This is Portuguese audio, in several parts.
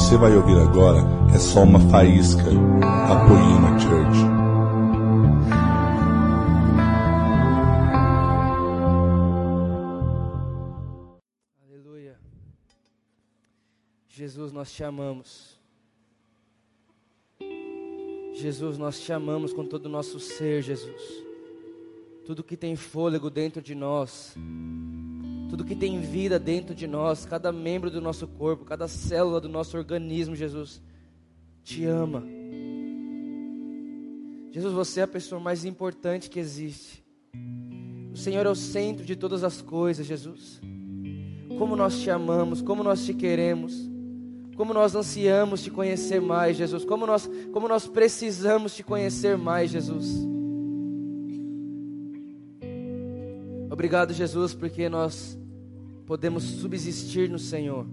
você vai ouvir agora é só uma faísca da Poema Church. Aleluia. Jesus, nós te amamos. Jesus, nós te amamos com todo o nosso ser, Jesus. Tudo que tem fôlego dentro de nós, tudo que tem vida dentro de nós, cada membro do nosso corpo, cada célula do nosso organismo, Jesus, te ama. Jesus, você é a pessoa mais importante que existe. O Senhor é o centro de todas as coisas, Jesus. Como nós te amamos, como nós te queremos, como nós ansiamos te conhecer mais, Jesus. Como nós, como nós precisamos te conhecer mais, Jesus. Obrigado, Jesus, porque nós podemos subsistir no Senhor.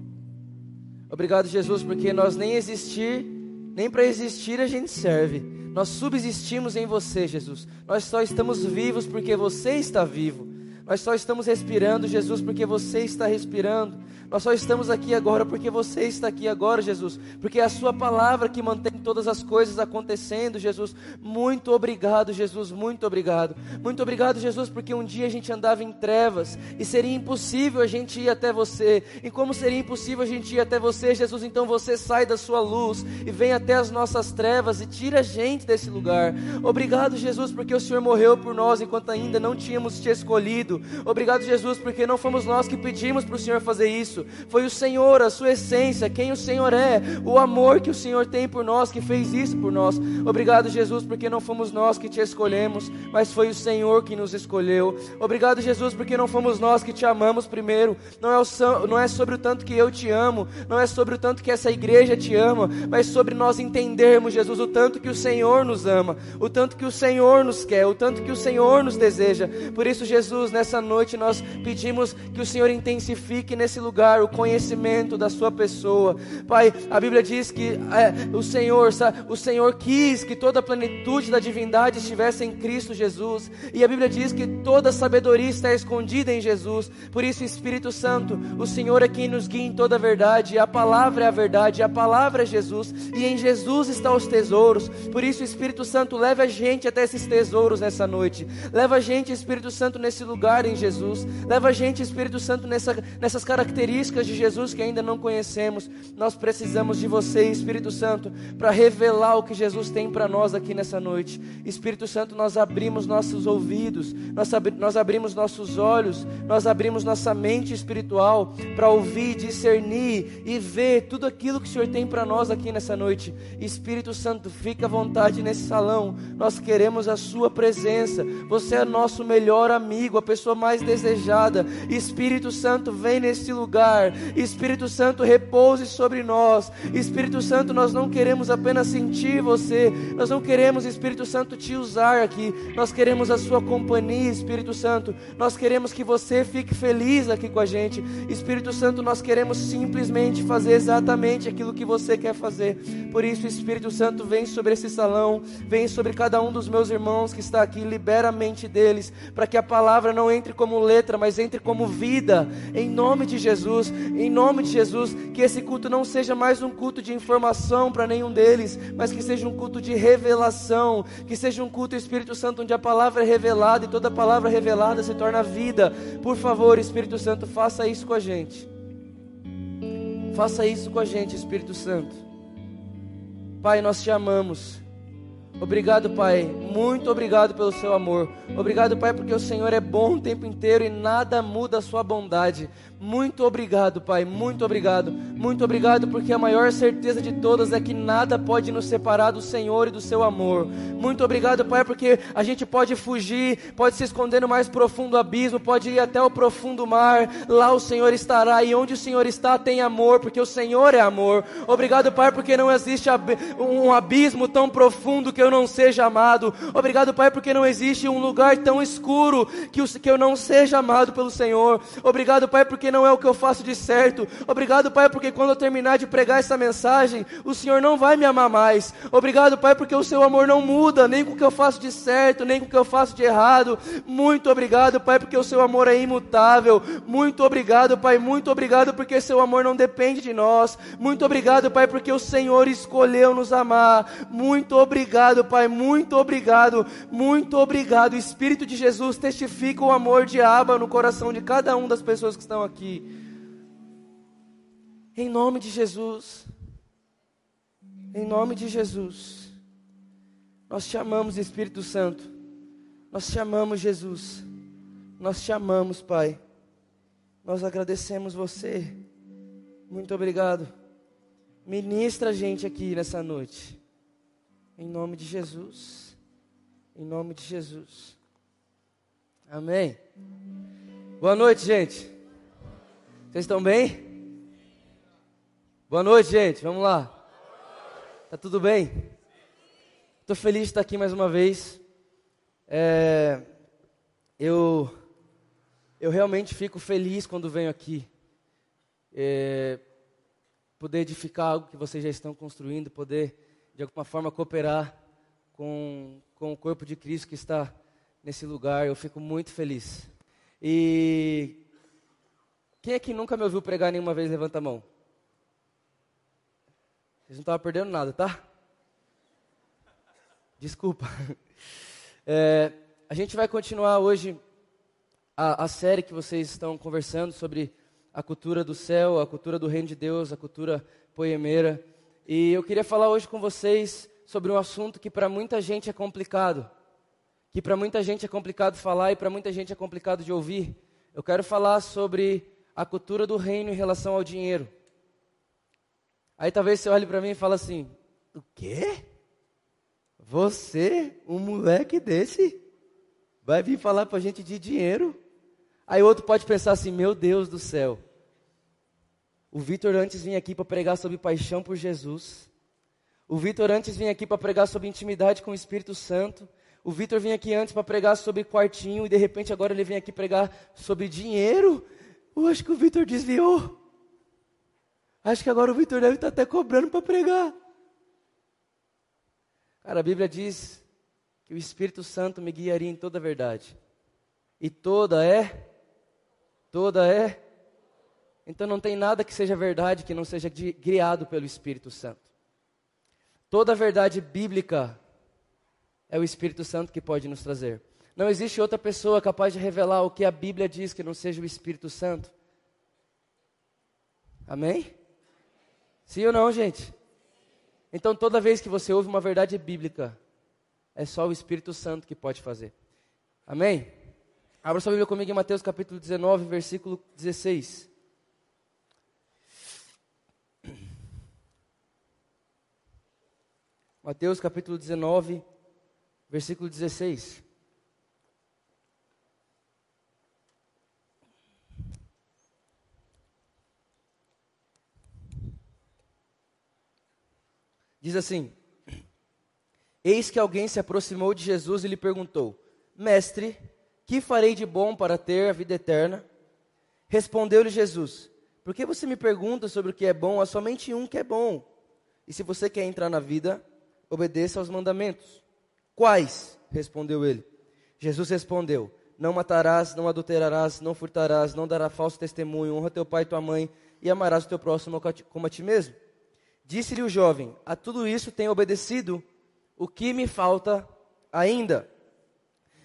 Obrigado, Jesus, porque nós nem existir, nem para existir a gente serve. Nós subsistimos em você, Jesus. Nós só estamos vivos porque você está vivo. Nós só estamos respirando, Jesus, porque você está respirando. Nós só estamos aqui agora porque você está aqui agora, Jesus. Porque é a Sua palavra que mantém todas as coisas acontecendo, Jesus. Muito obrigado, Jesus. Muito obrigado. Muito obrigado, Jesus, porque um dia a gente andava em trevas e seria impossível a gente ir até você. E como seria impossível a gente ir até você, Jesus, então você sai da Sua luz e vem até as nossas trevas e tira a gente desse lugar. Obrigado, Jesus, porque o Senhor morreu por nós enquanto ainda não tínhamos te escolhido. Obrigado, Jesus, porque não fomos nós que pedimos para o Senhor fazer isso. Foi o Senhor, a sua essência, quem o Senhor é, o amor que o Senhor tem por nós, que fez isso por nós. Obrigado, Jesus, porque não fomos nós que te escolhemos, mas foi o Senhor que nos escolheu. Obrigado, Jesus, porque não fomos nós que te amamos primeiro. Não é, o, não é sobre o tanto que eu te amo, não é sobre o tanto que essa igreja te ama, mas sobre nós entendermos, Jesus, o tanto que o Senhor nos ama, o tanto que o Senhor nos quer, o tanto que o Senhor nos deseja. Por isso, Jesus, nessa noite nós pedimos que o Senhor intensifique nesse lugar lugar o conhecimento da sua pessoa. Pai, a Bíblia diz que é, o Senhor, o Senhor quis que toda a plenitude da divindade estivesse em Cristo Jesus. E a Bíblia diz que toda sabedoria está escondida em Jesus. Por isso, Espírito Santo, o Senhor é quem nos guia em toda a verdade. A palavra é a verdade, a palavra é Jesus. E em Jesus estão os tesouros. Por isso, Espírito Santo, leve a gente até esses tesouros nessa noite. Leva a gente, Espírito Santo, nesse lugar em Jesus. Leva a gente, Espírito Santo, nessa, nessas características de Jesus que ainda não conhecemos. Nós precisamos de você, Espírito Santo, para revelar o que Jesus tem para nós aqui nessa noite. Espírito Santo, nós abrimos nossos ouvidos, nós, ab nós abrimos nossos olhos, nós abrimos nossa mente espiritual para ouvir, discernir e ver tudo aquilo que o Senhor tem para nós aqui nessa noite. Espírito Santo, fica à vontade nesse salão. Nós queremos a Sua presença. Você é nosso melhor amigo, a pessoa mais desejada. Espírito Santo, vem lugar lugar. Espírito Santo, repouse sobre nós. Espírito Santo, nós não queremos apenas sentir você, nós não queremos, Espírito Santo, te usar aqui. Nós queremos a sua companhia, Espírito Santo. Nós queremos que você fique feliz aqui com a gente. Espírito Santo, nós queremos simplesmente fazer exatamente aquilo que você quer fazer. Por isso, Espírito Santo, vem sobre esse salão, vem sobre cada um dos meus irmãos que está aqui, libera a mente deles, para que a palavra não entre como letra, mas entre como vida. Em nome de. Jesus, em nome de Jesus, que esse culto não seja mais um culto de informação para nenhum deles, mas que seja um culto de revelação, que seja um culto Espírito Santo onde a palavra é revelada e toda palavra revelada se torna vida. Por favor, Espírito Santo, faça isso com a gente. Faça isso com a gente, Espírito Santo. Pai, nós te amamos. Obrigado, Pai. Muito obrigado pelo seu amor. Obrigado, Pai, porque o Senhor é bom o tempo inteiro e nada muda a sua bondade. Muito obrigado, Pai. Muito obrigado. Muito obrigado, porque a maior certeza de todas é que nada pode nos separar do Senhor e do seu amor. Muito obrigado, Pai, porque a gente pode fugir, pode se esconder no mais profundo abismo, pode ir até o profundo mar. Lá o Senhor estará e onde o Senhor está tem amor, porque o Senhor é amor. Obrigado, Pai, porque não existe um abismo tão profundo que eu não seja amado. Obrigado, Pai, porque não existe um lugar tão escuro que, que eu não seja amado pelo Senhor. Obrigado, Pai, porque não é o que eu faço de certo. Obrigado, Pai, porque quando eu terminar de pregar essa mensagem, o Senhor não vai me amar mais. Obrigado, Pai, porque o seu amor não muda, nem com o que eu faço de certo, nem com o que eu faço de errado. Muito obrigado, Pai, porque o seu amor é imutável. Muito obrigado, Pai, muito obrigado porque seu amor não depende de nós. Muito obrigado, Pai, porque o Senhor escolheu nos amar. Muito obrigado, Pai, muito obrigado, muito obrigado. O Espírito de Jesus testifica o amor de Abba no coração de cada uma das pessoas que estão aqui. Em nome de Jesus. Em nome de Jesus. Nós te amamos, Espírito Santo. Nós te amamos, Jesus. Nós te amamos, Pai. Nós agradecemos você. Muito obrigado. Ministra a gente aqui nessa noite. Em nome de Jesus. Em nome de Jesus. Amém. Boa noite, gente. Vocês estão bem? Boa noite, gente. Vamos lá. Tá tudo bem? Estou feliz de estar aqui mais uma vez. É, eu, eu realmente fico feliz quando venho aqui. É, poder edificar algo que vocês já estão construindo, poder de alguma forma cooperar com, com o corpo de Cristo que está nesse lugar. Eu fico muito feliz. E quem é que nunca me ouviu pregar nenhuma vez? Levanta a mão. Vocês não estavam perdendo nada, tá? Desculpa. É, a gente vai continuar hoje a, a, série que vocês estão conversando sobre a cultura do céu, a cultura do reino de Deus, a cultura poemeira. E eu queria falar hoje com vocês sobre um assunto que para muita gente é complicado. Que para muita gente é complicado falar e para muita gente é complicado de ouvir. Eu quero falar sobre a cultura do reino em relação ao dinheiro. Aí talvez você olhe para mim e fale assim: O quê? Você, um moleque desse, vai vir falar para a gente de dinheiro? Aí outro pode pensar assim: Meu Deus do céu. O Vitor antes vinha aqui para pregar sobre paixão por Jesus. O Vitor antes vinha aqui para pregar sobre intimidade com o Espírito Santo. O Vitor vinha aqui antes para pregar sobre quartinho e de repente agora ele vem aqui pregar sobre dinheiro. Eu acho que o Vitor desviou. Acho que agora o Vitor deve estar até cobrando para pregar. Cara, a Bíblia diz que o Espírito Santo me guiaria em toda a verdade. E toda é? Toda é? Então não tem nada que seja verdade que não seja guiado pelo Espírito Santo. Toda verdade bíblica é o Espírito Santo que pode nos trazer. Não existe outra pessoa capaz de revelar o que a Bíblia diz que não seja o Espírito Santo. Amém? Sim ou não, gente? Então, toda vez que você ouve uma verdade bíblica, é só o Espírito Santo que pode fazer. Amém? Abra sua Bíblia comigo em Mateus capítulo 19, versículo 16. Mateus capítulo 19, versículo 16. Diz assim: Eis que alguém se aproximou de Jesus e lhe perguntou: Mestre, que farei de bom para ter a vida eterna? Respondeu-lhe Jesus: Por que você me pergunta sobre o que é bom? Há somente um que é bom. E se você quer entrar na vida, obedeça aos mandamentos. Quais? Respondeu ele. Jesus respondeu: Não matarás, não adulterarás, não furtarás, não darás falso testemunho, honra teu pai e tua mãe, e amarás o teu próximo como a ti mesmo. Disse-lhe o jovem: A tudo isso tenho obedecido, o que me falta ainda?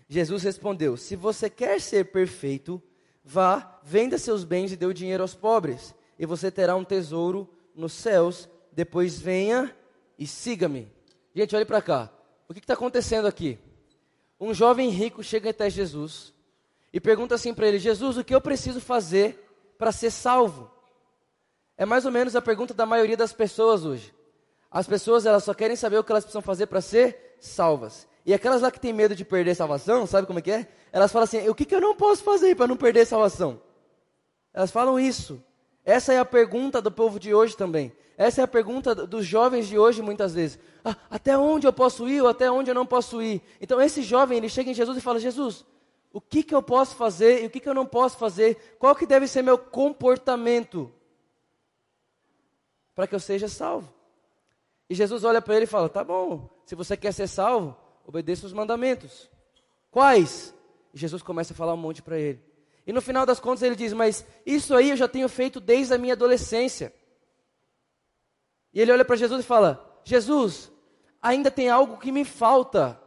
Jesus respondeu: Se você quer ser perfeito, vá, venda seus bens e dê o dinheiro aos pobres, e você terá um tesouro nos céus. Depois venha e siga-me. Gente, olhe para cá. O que está acontecendo aqui? Um jovem rico chega até Jesus e pergunta assim para ele: Jesus, o que eu preciso fazer para ser salvo? É mais ou menos a pergunta da maioria das pessoas hoje. As pessoas elas só querem saber o que elas precisam fazer para ser salvas. E aquelas lá que têm medo de perder salvação, sabe como é que é? Elas falam assim: o que, que eu não posso fazer para não perder salvação? Elas falam isso. Essa é a pergunta do povo de hoje também. Essa é a pergunta dos jovens de hoje muitas vezes. Ah, até onde eu posso ir ou até onde eu não posso ir? Então esse jovem, ele chega em Jesus e fala: Jesus, o que, que eu posso fazer e o que, que eu não posso fazer? Qual que deve ser meu comportamento para que eu seja salvo? E Jesus olha para ele e fala: Tá bom, se você quer ser salvo, obedeça os mandamentos. Quais? E Jesus começa a falar um monte para ele. E no final das contas ele diz: Mas isso aí eu já tenho feito desde a minha adolescência. E ele olha para Jesus e fala: Jesus, ainda tem algo que me falta.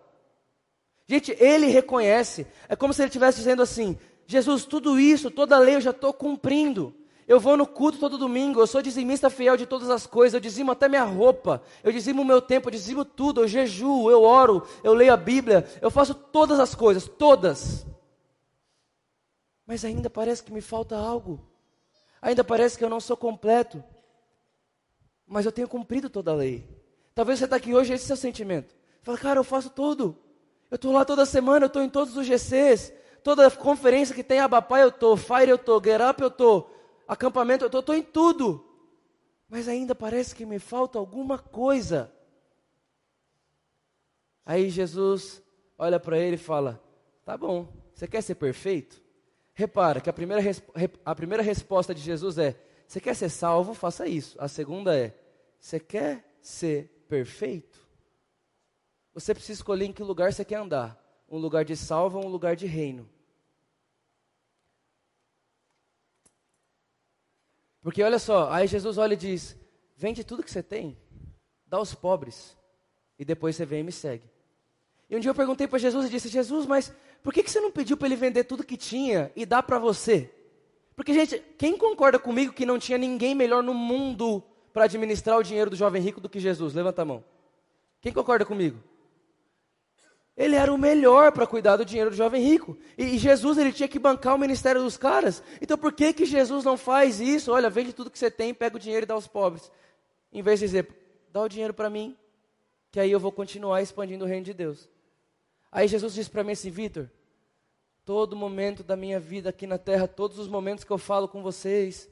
Gente, ele reconhece. É como se ele estivesse dizendo assim: Jesus, tudo isso, toda a lei eu já estou cumprindo. Eu vou no culto todo domingo, eu sou dizimista fiel de todas as coisas, eu dizimo até minha roupa, eu dizimo o meu tempo, eu dizimo tudo, eu jejuo, eu oro, eu leio a Bíblia, eu faço todas as coisas, todas. Mas ainda parece que me falta algo. Ainda parece que eu não sou completo. Mas eu tenho cumprido toda a lei. Talvez você está aqui hoje, esse é o seu sentimento. Fala, cara, eu faço tudo. Eu estou lá toda semana, eu estou em todos os GCs. Toda conferência que tem Abapai eu estou, Fire eu estou, Get Up eu estou, acampamento eu estou, em tudo. Mas ainda parece que me falta alguma coisa. Aí Jesus olha para ele e fala: Tá bom, você quer ser perfeito? Repara que a primeira, a primeira resposta de Jesus é: Você quer ser salvo? Faça isso. A segunda é: Você quer ser perfeito? Você precisa escolher em que lugar você quer andar: um lugar de salvo ou um lugar de reino. Porque olha só, aí Jesus olha e diz: Vende tudo que você tem, dá aos pobres, e depois você vem e me segue. E um dia eu perguntei para Jesus e disse: Jesus, mas por que, que você não pediu para ele vender tudo que tinha e dar para você? Porque, gente, quem concorda comigo que não tinha ninguém melhor no mundo para administrar o dinheiro do jovem rico do que Jesus? Levanta a mão. Quem concorda comigo? Ele era o melhor para cuidar do dinheiro do jovem rico. E, Jesus, ele tinha que bancar o ministério dos caras. Então, por que, que Jesus não faz isso? Olha, vende tudo que você tem, pega o dinheiro e dá aos pobres. Em vez de dizer, dá o dinheiro para mim, que aí eu vou continuar expandindo o reino de Deus. Aí Jesus disse para mim assim, Vitor, todo momento da minha vida aqui na terra, todos os momentos que eu falo com vocês,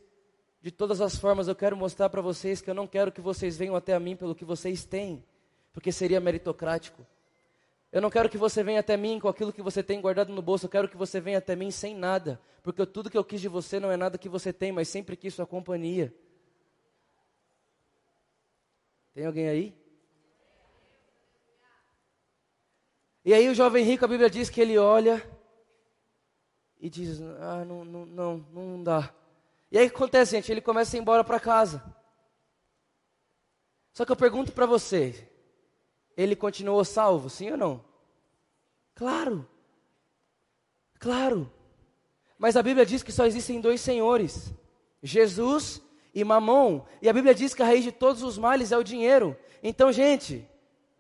de todas as formas eu quero mostrar para vocês que eu não quero que vocês venham até a mim pelo que vocês têm, porque seria meritocrático. Eu não quero que você venha até mim com aquilo que você tem guardado no bolso, eu quero que você venha até mim sem nada, porque tudo que eu quis de você não é nada que você tem, mas sempre quis sua companhia. Tem alguém aí? E aí o jovem rico, a Bíblia diz que ele olha e diz, ah, não, não, não, não dá. E aí o que acontece, gente? Ele começa a ir embora para casa. Só que eu pergunto para você, ele continuou salvo, sim ou não? Claro. Claro. Mas a Bíblia diz que só existem dois senhores: Jesus e Mamon. E a Bíblia diz que a raiz de todos os males é o dinheiro. Então, gente,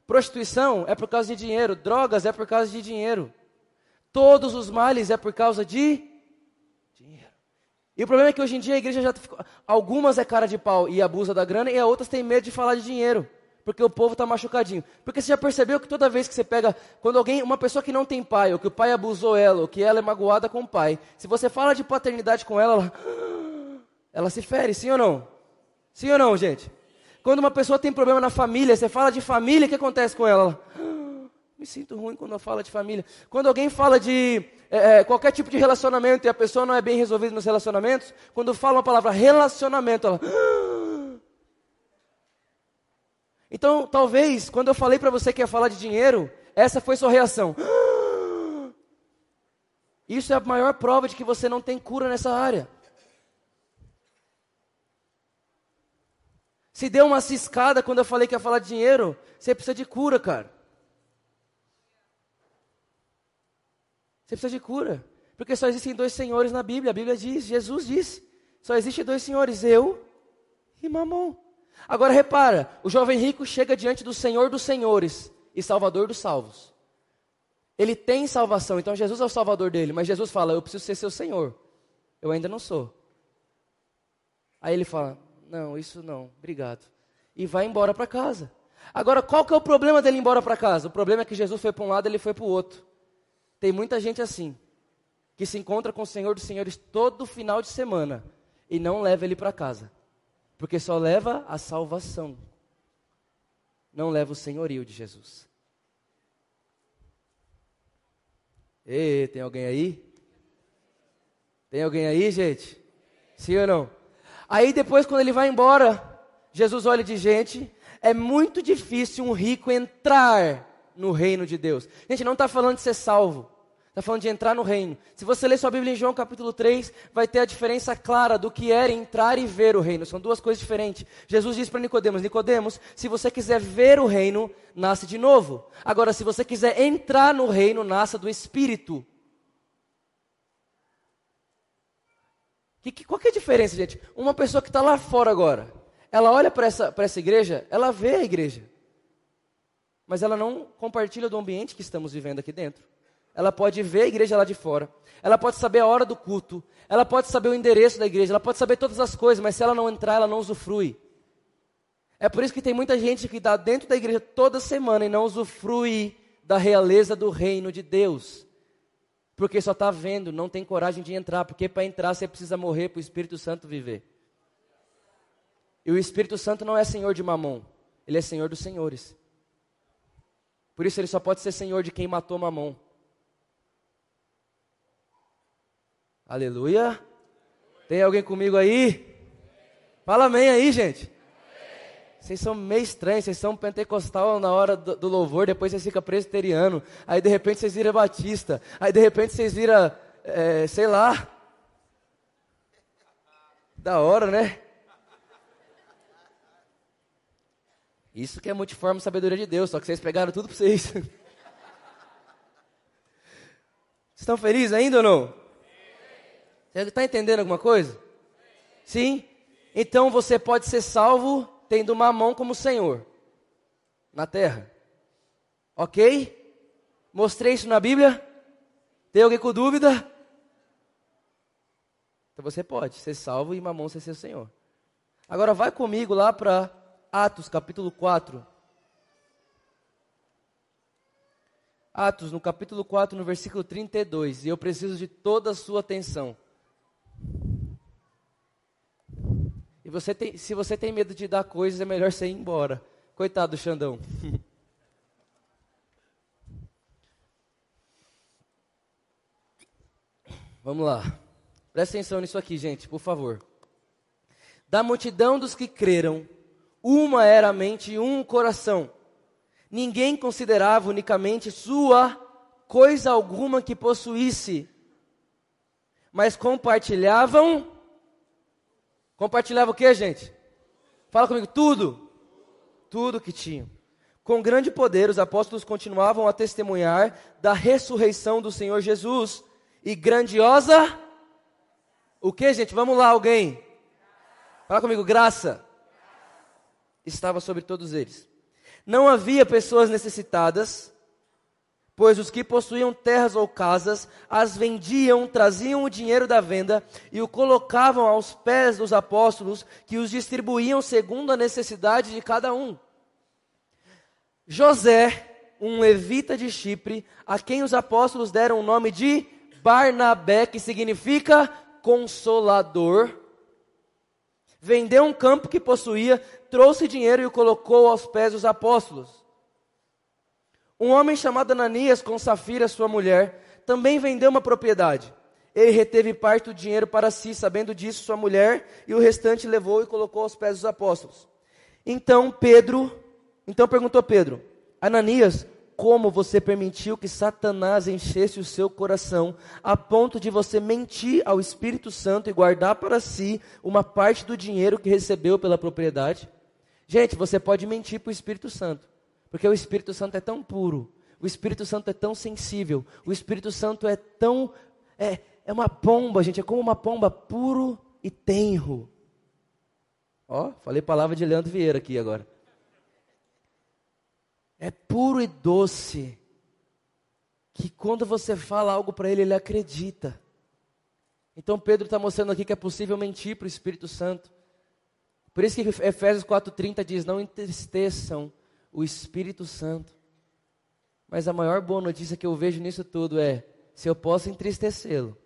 Prostituição é por causa de dinheiro, drogas é por causa de dinheiro. Todos os males é por causa de dinheiro. E o problema é que hoje em dia a igreja já ficou. Algumas é cara de pau e abusa da grana, e outras tem medo de falar de dinheiro. Porque o povo está machucadinho. Porque você já percebeu que toda vez que você pega. Quando alguém, uma pessoa que não tem pai, ou que o pai abusou ela, ou que ela é magoada com o pai, se você fala de paternidade com ela, ela, ela se fere, sim ou não? Sim ou não, gente? Quando uma pessoa tem problema na família, você fala de família, o que acontece com ela? ela me sinto ruim quando eu falo de família. Quando alguém fala de é, é, qualquer tipo de relacionamento e a pessoa não é bem resolvida nos relacionamentos, quando fala uma palavra relacionamento, ela. Então, talvez, quando eu falei para você que ia falar de dinheiro, essa foi sua reação. Isso é a maior prova de que você não tem cura nessa área. Se deu uma ciscada quando eu falei que ia falar de dinheiro, você precisa de cura, cara. Você precisa de cura. Porque só existem dois senhores na Bíblia. A Bíblia diz, Jesus disse, só existem dois senhores, eu e Mamon. Agora repara, o jovem rico chega diante do Senhor dos senhores e Salvador dos salvos. Ele tem salvação, então Jesus é o salvador dele, mas Jesus fala: "Eu preciso ser seu Senhor". Eu ainda não sou. Aí ele fala: não, isso não, obrigado. E vai embora para casa. Agora, qual que é o problema dele ir embora para casa? O problema é que Jesus foi para um lado, ele foi para o outro. Tem muita gente assim, que se encontra com o Senhor dos Senhores todo final de semana e não leva ele para casa. Porque só leva a salvação, não leva o senhorio de Jesus. Ei, tem alguém aí? Tem alguém aí, gente? Sim ou não? Aí depois, quando ele vai embora, Jesus olha de gente. É muito difícil um rico entrar no reino de Deus. Gente, não está falando de ser salvo. Está falando de entrar no reino. Se você ler sua Bíblia em João capítulo 3, vai ter a diferença clara do que era entrar e ver o reino. São duas coisas diferentes. Jesus disse para Nicodemos, Nicodemos, se você quiser ver o reino, nasce de novo. Agora, se você quiser entrar no reino, nasça do Espírito. Que, que, qual que é a diferença, gente? Uma pessoa que está lá fora agora, ela olha para essa, essa igreja, ela vê a igreja. Mas ela não compartilha do ambiente que estamos vivendo aqui dentro ela pode ver a igreja lá de fora, ela pode saber a hora do culto, ela pode saber o endereço da igreja, ela pode saber todas as coisas, mas se ela não entrar, ela não usufrui. É por isso que tem muita gente que está dentro da igreja toda semana e não usufrui da realeza do reino de Deus. Porque só está vendo, não tem coragem de entrar, porque para entrar você precisa morrer para o Espírito Santo viver. E o Espírito Santo não é senhor de mamon, ele é senhor dos senhores. Por isso ele só pode ser senhor de quem matou mamon. Aleluia. Tem alguém comigo aí? Fala amém aí, gente. Vocês são meio estranhos, vocês são pentecostal na hora do, do, louvor, depois vocês ficam presbiteriano, aí de repente vocês viram batista, aí de repente vocês viram, é, sei lá. Da hora, né? Isso que é multiforme sabedoria de Deus, só que vocês pegaram tudo para vocês. Vocês estão felizes ainda ou não? Você está entendendo alguma coisa? Sim? Então você pode ser salvo tendo uma mão como Senhor na terra. Ok? Mostrei isso na Bíblia? Tem alguém com dúvida? Então você pode ser salvo e mamão ser seu Senhor. Agora vai comigo lá para Atos capítulo 4. Atos, no capítulo 4, no versículo 32. E eu preciso de toda a sua atenção. Você tem, se você tem medo de dar coisas, é melhor você ir embora. Coitado do Xandão. Vamos lá. Presta atenção nisso aqui, gente, por favor. Da multidão dos que creram, uma era a mente e um coração. Ninguém considerava unicamente sua coisa alguma que possuísse, mas compartilhavam Compartilhava o que, gente? Fala comigo, tudo. Tudo que tinham. Com grande poder, os apóstolos continuavam a testemunhar da ressurreição do Senhor Jesus. E grandiosa. O que, gente? Vamos lá, alguém. Fala comigo, graça. Estava sobre todos eles. Não havia pessoas necessitadas Pois os que possuíam terras ou casas as vendiam, traziam o dinheiro da venda e o colocavam aos pés dos apóstolos, que os distribuíam segundo a necessidade de cada um. José, um levita de Chipre, a quem os apóstolos deram o nome de Barnabé, que significa consolador, vendeu um campo que possuía, trouxe dinheiro e o colocou aos pés dos apóstolos. Um homem chamado Ananias, com Safira, sua mulher, também vendeu uma propriedade. Ele reteve parte do dinheiro para si, sabendo disso, sua mulher, e o restante levou e colocou aos pés dos apóstolos. Então Pedro, então perguntou Pedro: Ananias, como você permitiu que Satanás enchesse o seu coração, a ponto de você mentir ao Espírito Santo e guardar para si uma parte do dinheiro que recebeu pela propriedade? Gente, você pode mentir para o Espírito Santo. Porque o Espírito Santo é tão puro, o Espírito Santo é tão sensível, o Espírito Santo é tão. É, é uma pomba, gente, é como uma pomba puro e tenro. Ó, falei palavra de Leandro Vieira aqui agora. É puro e doce. Que quando você fala algo para ele, ele acredita. Então Pedro está mostrando aqui que é possível mentir para o Espírito Santo. Por isso que Efésios 4,30 diz: Não entristeçam o Espírito Santo. Mas a maior boa notícia que eu vejo nisso tudo é: se eu posso entristecê-lo,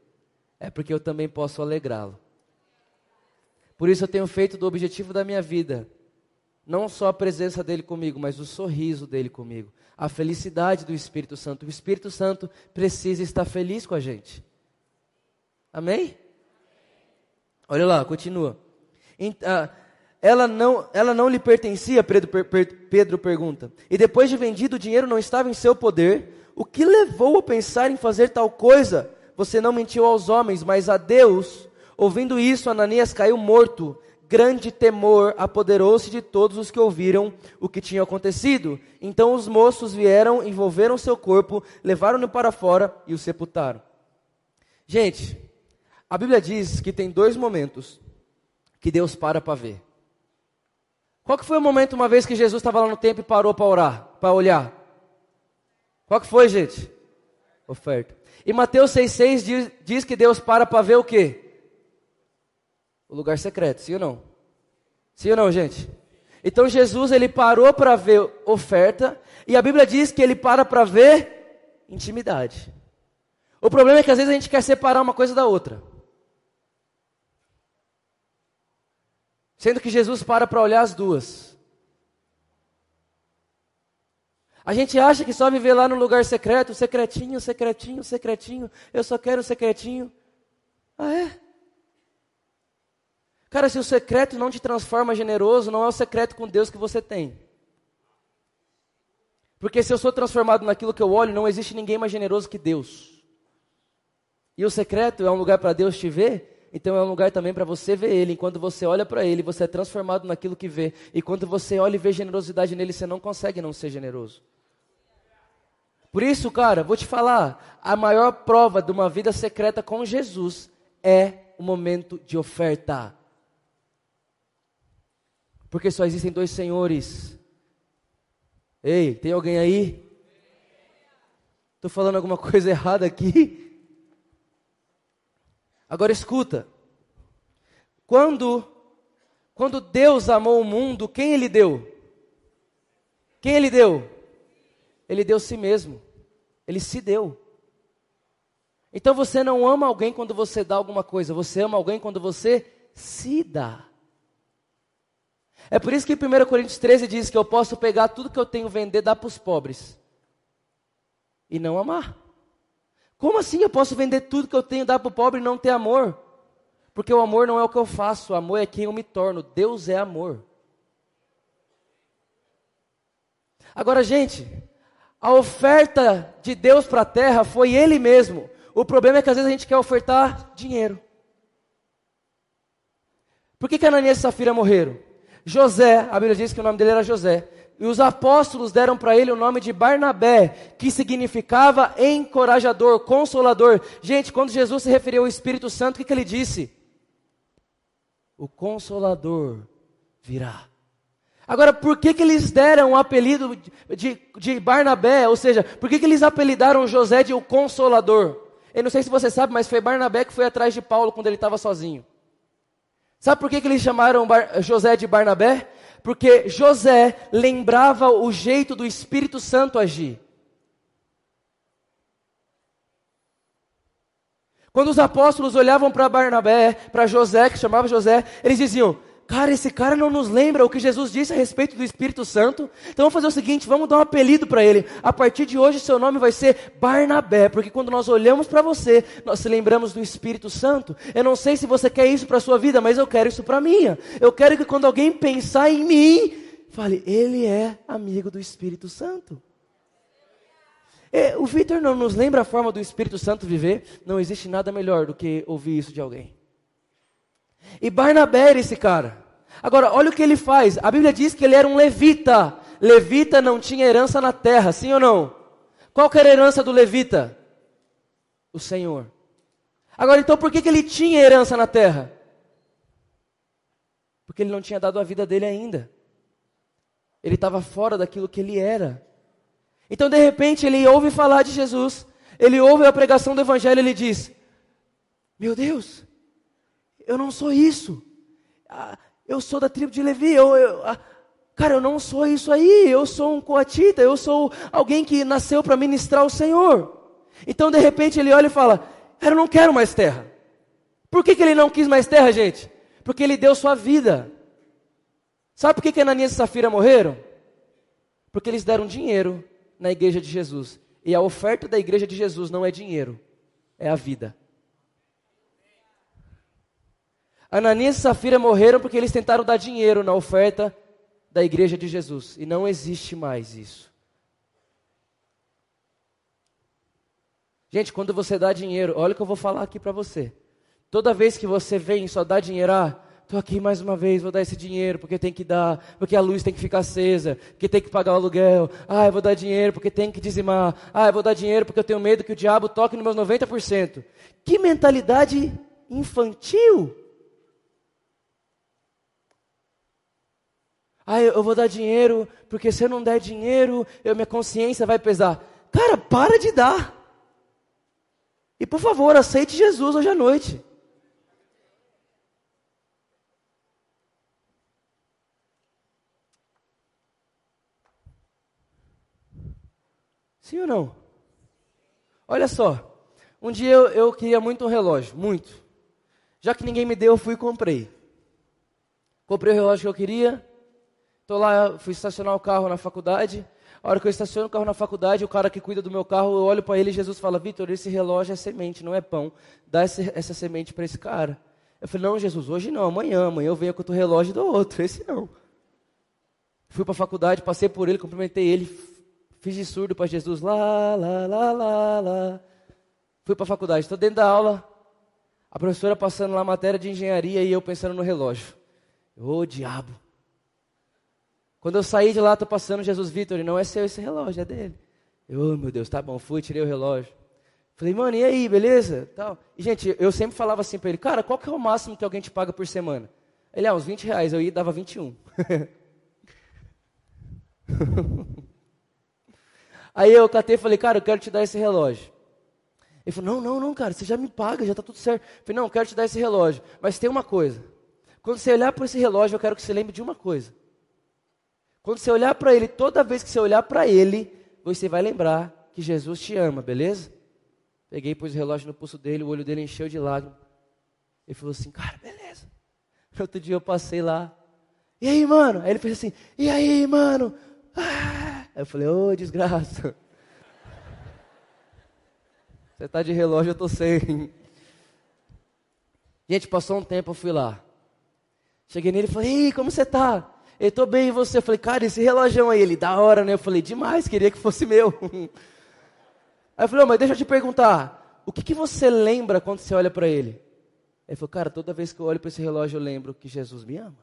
é porque eu também posso alegrá-lo. Por isso eu tenho feito do objetivo da minha vida, não só a presença dele comigo, mas o sorriso dele comigo, a felicidade do Espírito Santo. O Espírito Santo precisa estar feliz com a gente. Amém? Olha lá, continua. Ah, ela não, ela não lhe pertencia, Pedro, Pedro pergunta. E depois de vendido, o dinheiro não estava em seu poder. O que levou a pensar em fazer tal coisa? Você não mentiu aos homens, mas a Deus. Ouvindo isso, Ananias caiu morto. Grande temor apoderou-se de todos os que ouviram o que tinha acontecido. Então os moços vieram, envolveram seu corpo, levaram-no para fora e o sepultaram. Gente, a Bíblia diz que tem dois momentos que Deus para para ver. Qual que foi o momento uma vez que Jesus estava lá no templo e parou para orar, para olhar? Qual que foi, gente? Oferta. E Mateus 6,6 diz, diz que Deus para para ver o quê? O lugar secreto, sim ou não? Sim ou não, gente? Então Jesus ele parou para ver oferta e a Bíblia diz que ele para para ver intimidade. O problema é que às vezes a gente quer separar uma coisa da outra. Sendo que Jesus para para olhar as duas. A gente acha que só viver lá no lugar secreto, secretinho, secretinho, secretinho, eu só quero secretinho. Ah, é? Cara, se o secreto não te transforma generoso, não é o secreto com Deus que você tem. Porque se eu sou transformado naquilo que eu olho, não existe ninguém mais generoso que Deus. E o secreto é um lugar para Deus te ver, então é um lugar também para você ver Ele. Enquanto você olha para Ele, você é transformado naquilo que vê. E quando você olha e vê generosidade nele, você não consegue não ser generoso. Por isso, cara, vou te falar: a maior prova de uma vida secreta com Jesus é o momento de oferta. Porque só existem dois senhores. Ei, tem alguém aí? Estou falando alguma coisa errada aqui? Agora escuta. Quando quando Deus amou o mundo, quem ele deu? Quem ele deu? Ele deu si mesmo. Ele se deu. Então você não ama alguém quando você dá alguma coisa, você ama alguém quando você se dá. É por isso que em 1 Coríntios 13 diz que eu posso pegar tudo que eu tenho, vender, dar para os pobres e não amar. Como assim eu posso vender tudo que eu tenho, dar para o pobre e não ter amor? Porque o amor não é o que eu faço, o amor é quem eu me torno. Deus é amor. Agora, gente, a oferta de Deus para a terra foi Ele mesmo. O problema é que às vezes a gente quer ofertar dinheiro. Por que, que Ananias e Safira morreram? José, a Bíblia diz que o nome dele era José. E os apóstolos deram para ele o nome de Barnabé, que significava encorajador, consolador. Gente, quando Jesus se referiu ao Espírito Santo, o que, que ele disse? O consolador virá. Agora, por que, que eles deram o apelido de, de Barnabé? Ou seja, por que, que eles apelidaram José de o consolador? Eu não sei se você sabe, mas foi Barnabé que foi atrás de Paulo quando ele estava sozinho. Sabe por que, que eles chamaram Bar José de Barnabé? Porque José lembrava o jeito do Espírito Santo agir. Quando os apóstolos olhavam para Barnabé, para José, que chamava José, eles diziam: Cara, esse cara não nos lembra o que Jesus disse a respeito do Espírito Santo. Então vamos fazer o seguinte, vamos dar um apelido para ele. A partir de hoje seu nome vai ser Barnabé, porque quando nós olhamos para você, nós se lembramos do Espírito Santo. Eu não sei se você quer isso para sua vida, mas eu quero isso para minha. Eu quero que quando alguém pensar em mim, fale, ele é amigo do Espírito Santo. E, o Vitor não nos lembra a forma do Espírito Santo viver. Não existe nada melhor do que ouvir isso de alguém. E Barnabé era esse cara. Agora, olha o que ele faz. A Bíblia diz que ele era um levita. Levita não tinha herança na terra, sim ou não? Qual era a herança do levita? O Senhor. Agora, então, por que, que ele tinha herança na terra? Porque ele não tinha dado a vida dele ainda. Ele estava fora daquilo que ele era. Então, de repente, ele ouve falar de Jesus. Ele ouve a pregação do Evangelho e ele diz: Meu Deus, eu não sou isso. Ah, eu sou da tribo de Levi. Eu, eu, ah, cara, eu não sou isso aí. Eu sou um coatita. Eu sou alguém que nasceu para ministrar o Senhor. Então, de repente, ele olha e fala: Eu não quero mais terra. Por que, que ele não quis mais terra, gente? Porque ele deu sua vida. Sabe por que, que Ananias e Safira morreram? Porque eles deram dinheiro na igreja de Jesus. E a oferta da igreja de Jesus não é dinheiro, é a vida. Ananias e Safira morreram porque eles tentaram dar dinheiro na oferta da igreja de Jesus. E não existe mais isso. Gente, quando você dá dinheiro, olha o que eu vou falar aqui para você. Toda vez que você vem e só dá dinheiro, ah, estou aqui mais uma vez, vou dar esse dinheiro porque tem que dar, porque a luz tem que ficar acesa, porque tem que pagar o aluguel. Ah, eu vou dar dinheiro porque tem que dizimar. Ah, eu vou dar dinheiro porque eu tenho medo que o diabo toque nos meus 90%. Que mentalidade infantil! Ah, eu vou dar dinheiro porque se eu não der dinheiro, eu, minha consciência vai pesar. Cara, para de dar. E por favor, aceite Jesus hoje à noite. Sim ou não? Olha só. Um dia eu, eu queria muito um relógio, muito. Já que ninguém me deu, eu fui e comprei. Comprei o relógio que eu queria. Estou lá, fui estacionar o carro na faculdade. A hora que eu estaciono o carro na faculdade, o cara que cuida do meu carro, eu olho para ele e Jesus fala: Vitor, esse relógio é semente, não é pão. Dá essa, semente para esse cara. Eu falei: Não, Jesus, hoje não, amanhã. Amanhã eu venho com o relógio do outro, esse não. Fui para a faculdade, passei por ele, cumprimentei ele, fiz de surdo para Jesus. Lá, lá, lá, lá, lá. Fui para a faculdade, estou dentro da aula. A professora passando lá matéria de engenharia e eu pensando no relógio. Ô oh, diabo. Quando eu saí de lá, estou passando Jesus Vitor, não é seu esse relógio, é dele. Eu, oh, meu Deus, tá bom, fui, tirei o relógio. Falei, mano, e aí, beleza? Tal. E, gente, eu sempre falava assim para ele, cara, qual que é o máximo que alguém te paga por semana? Ele, ah, uns 20 reais, eu ia e dava 21. aí eu catei e falei, cara, eu quero te dar esse relógio. Ele falou, não, não, não, cara, você já me paga, já está tudo certo. Eu falei, não, eu quero te dar esse relógio. Mas tem uma coisa. Quando você olhar para esse relógio, eu quero que você lembre de uma coisa. Quando você olhar para ele, toda vez que você olhar para ele, você vai lembrar que Jesus te ama, beleza? Peguei, pus o relógio no pulso dele, o olho dele encheu de lágrimas. Ele falou assim, cara, beleza. Outro dia eu passei lá. E aí, mano? Aí ele fez assim, e aí, mano? Ah! Aí eu falei, ô, oh, desgraça. Você está de relógio, eu tô sem. Gente, passou um tempo, eu fui lá. Cheguei nele e falei, ei, como você está? Eu tô bem, e você? Eu falei, cara, esse relógio aí, ele, da hora, né? Eu falei, demais, queria que fosse meu. Aí eu falei, oh, mas deixa eu te perguntar, o que, que você lembra quando você olha para ele? Ele falou, cara, toda vez que eu olho para esse relógio, eu lembro que Jesus me ama.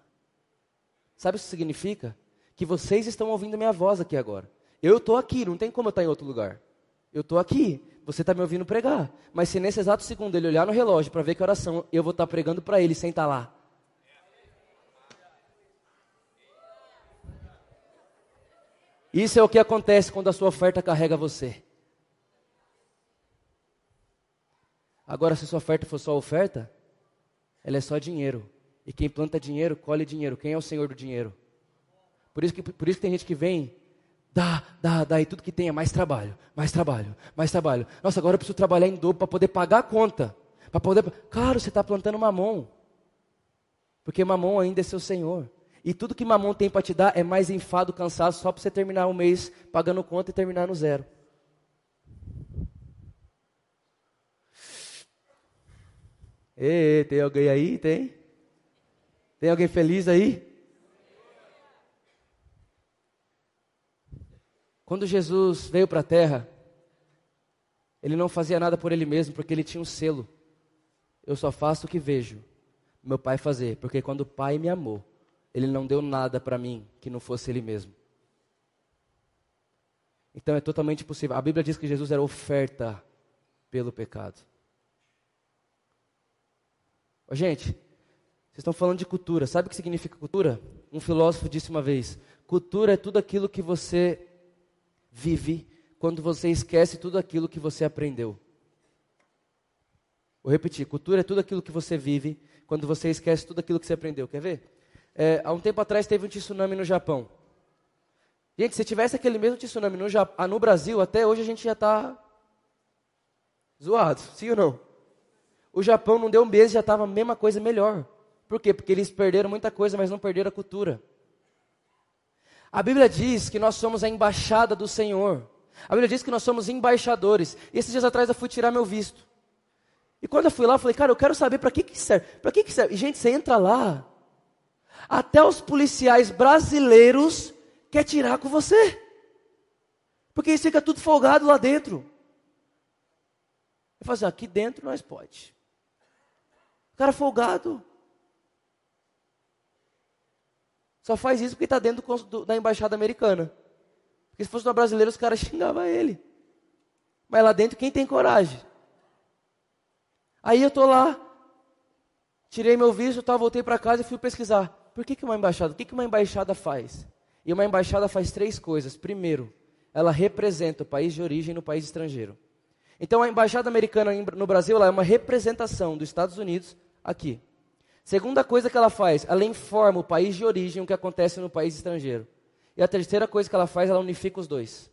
Sabe o que significa? Que vocês estão ouvindo minha voz aqui agora. Eu estou aqui, não tem como eu estar em outro lugar. Eu estou aqui, você está me ouvindo pregar. Mas se nesse exato segundo ele olhar no relógio para ver que oração, eu vou estar pregando para ele sem estar lá. Isso é o que acontece quando a sua oferta carrega você. Agora, se sua oferta for só oferta, ela é só dinheiro. E quem planta dinheiro, colhe dinheiro. Quem é o Senhor do dinheiro? Por isso que, por isso que tem gente que vem, dá, dá, dá, e tudo que tem é mais trabalho, mais trabalho, mais trabalho. Nossa, agora eu preciso trabalhar em dobro para poder pagar a conta. Para poder. Claro, você está plantando mamão. Porque mamão ainda é seu Senhor. E tudo que mamão tem para te dar é mais enfado, cansaço, só para você terminar o mês pagando conta e terminar no zero. Ei, tem alguém aí? Tem? Tem alguém feliz aí? Quando Jesus veio para a terra, ele não fazia nada por ele mesmo, porque ele tinha um selo. Eu só faço o que vejo meu pai fazer, porque quando o pai me amou, ele não deu nada para mim que não fosse Ele mesmo. Então é totalmente possível. A Bíblia diz que Jesus era oferta pelo pecado. Gente, vocês estão falando de cultura. Sabe o que significa cultura? Um filósofo disse uma vez: cultura é tudo aquilo que você vive quando você esquece tudo aquilo que você aprendeu. Vou repetir: cultura é tudo aquilo que você vive quando você esquece tudo aquilo que você aprendeu. Quer ver? É, há um tempo atrás teve um tsunami no Japão. Gente, se tivesse aquele mesmo tsunami no, Japão, ah, no Brasil, até hoje a gente já está zoado, sim ou não? O Japão não deu um mês já estava a mesma coisa, melhor. Por quê? Porque eles perderam muita coisa, mas não perderam a cultura. A Bíblia diz que nós somos a embaixada do Senhor. A Bíblia diz que nós somos embaixadores. E esses dias atrás eu fui tirar meu visto. E quando eu fui lá, eu falei, cara, eu quero saber para que, que serve. Para que, que serve? E, gente, você entra lá, até os policiais brasileiros quer tirar com você. Porque ficam tudo folgado lá dentro. Eu falo assim, aqui dentro nós pode. O cara folgado. Só faz isso porque está dentro do, da embaixada americana. Porque se fosse no brasileiro, os caras xingavam ele. Mas lá dentro, quem tem coragem? Aí eu estou lá, tirei meu visto, tá, voltei para casa e fui pesquisar. Por que, que uma embaixada? O que, que uma embaixada faz? E uma embaixada faz três coisas. Primeiro, ela representa o país de origem no país estrangeiro. Então a embaixada americana no Brasil é uma representação dos Estados Unidos aqui. Segunda coisa que ela faz, ela informa o país de origem o que acontece no país estrangeiro. E a terceira coisa que ela faz, ela unifica os dois.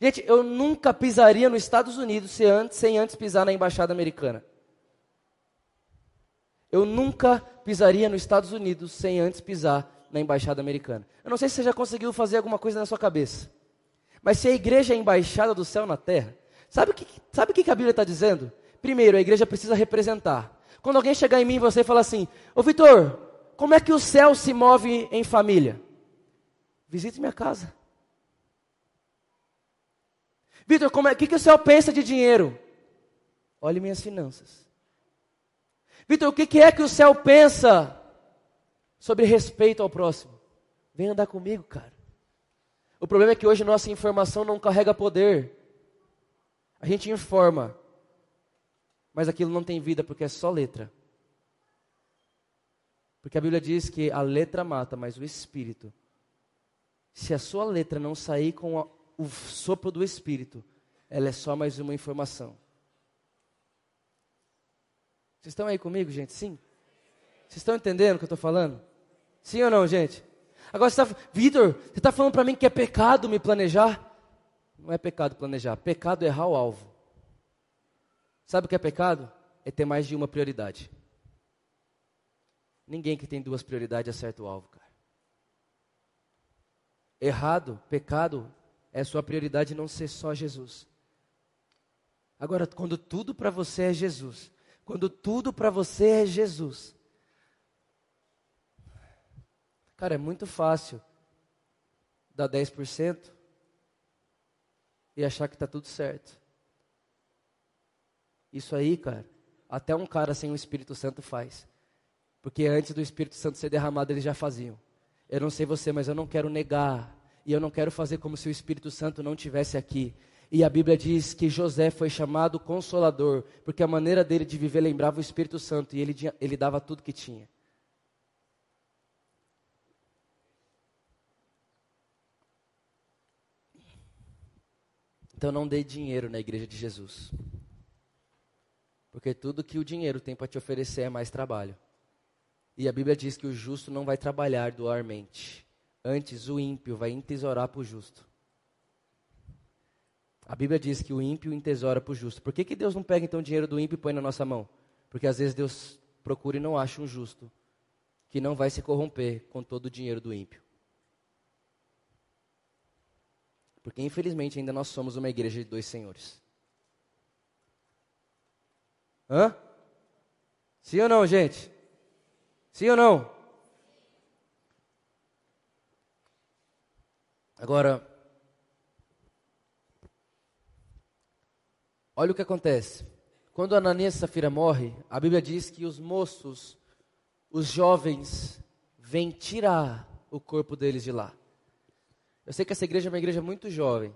Gente, eu nunca pisaria nos Estados Unidos sem antes, sem antes pisar na embaixada americana. Eu nunca pisaria nos Estados Unidos sem antes pisar na embaixada americana. Eu não sei se você já conseguiu fazer alguma coisa na sua cabeça. Mas se a igreja é a embaixada do céu na terra, sabe o que, sabe o que a Bíblia está dizendo? Primeiro, a igreja precisa representar. Quando alguém chegar em mim e você falar assim, ô Vitor, como é que o céu se move em família? Visite minha casa. Vitor, o é, que, que o céu pensa de dinheiro? Olhe minhas finanças. Vitor, o que, é que o céu pensa sobre respeito ao próximo? Vem andar comigo, cara. O problema é que hoje nossa informação não carrega poder. A gente informa, mas aquilo não tem vida porque é só letra. Porque a Bíblia diz que a letra mata, mas o espírito. Se a sua letra não sair com a, o sopro do espírito, ela é só mais uma informação. Vocês estão aí comigo, gente? Sim? Vocês estão entendendo o que eu estou falando? Sim ou não, gente? Agora você está, Vitor, você está falando para mim que é pecado me planejar? Não é pecado planejar, pecado é errar o alvo. Sabe o que é pecado? É ter mais de uma prioridade. Ninguém que tem duas prioridades acerta o alvo, cara. Errado, pecado, é sua prioridade não ser só Jesus. Agora, quando tudo para você é Jesus, quando tudo para você é Jesus, cara, é muito fácil dar 10% e achar que está tudo certo. Isso aí, cara, até um cara sem o Espírito Santo faz. Porque antes do Espírito Santo ser derramado, eles já faziam. Eu não sei você, mas eu não quero negar. E eu não quero fazer como se o Espírito Santo não tivesse aqui. E a Bíblia diz que José foi chamado consolador, porque a maneira dele de viver lembrava o Espírito Santo e ele, ele dava tudo que tinha. Então não dê dinheiro na igreja de Jesus. Porque tudo que o dinheiro tem para te oferecer é mais trabalho. E a Bíblia diz que o justo não vai trabalhar doarmente. Antes, o ímpio vai entesourar para o justo. A Bíblia diz que o ímpio entesoura para o justo. Por que, que Deus não pega então o dinheiro do ímpio e põe na nossa mão? Porque às vezes Deus procura e não acha um justo que não vai se corromper com todo o dinheiro do ímpio. Porque infelizmente ainda nós somos uma igreja de dois senhores. Hã? Sim ou não, gente? Sim ou não? Agora, olha o que acontece. Quando Ananias e Safira morre, a Bíblia diz que os moços, os jovens, vêm tirar o corpo deles de lá. Eu sei que essa igreja é uma igreja muito jovem.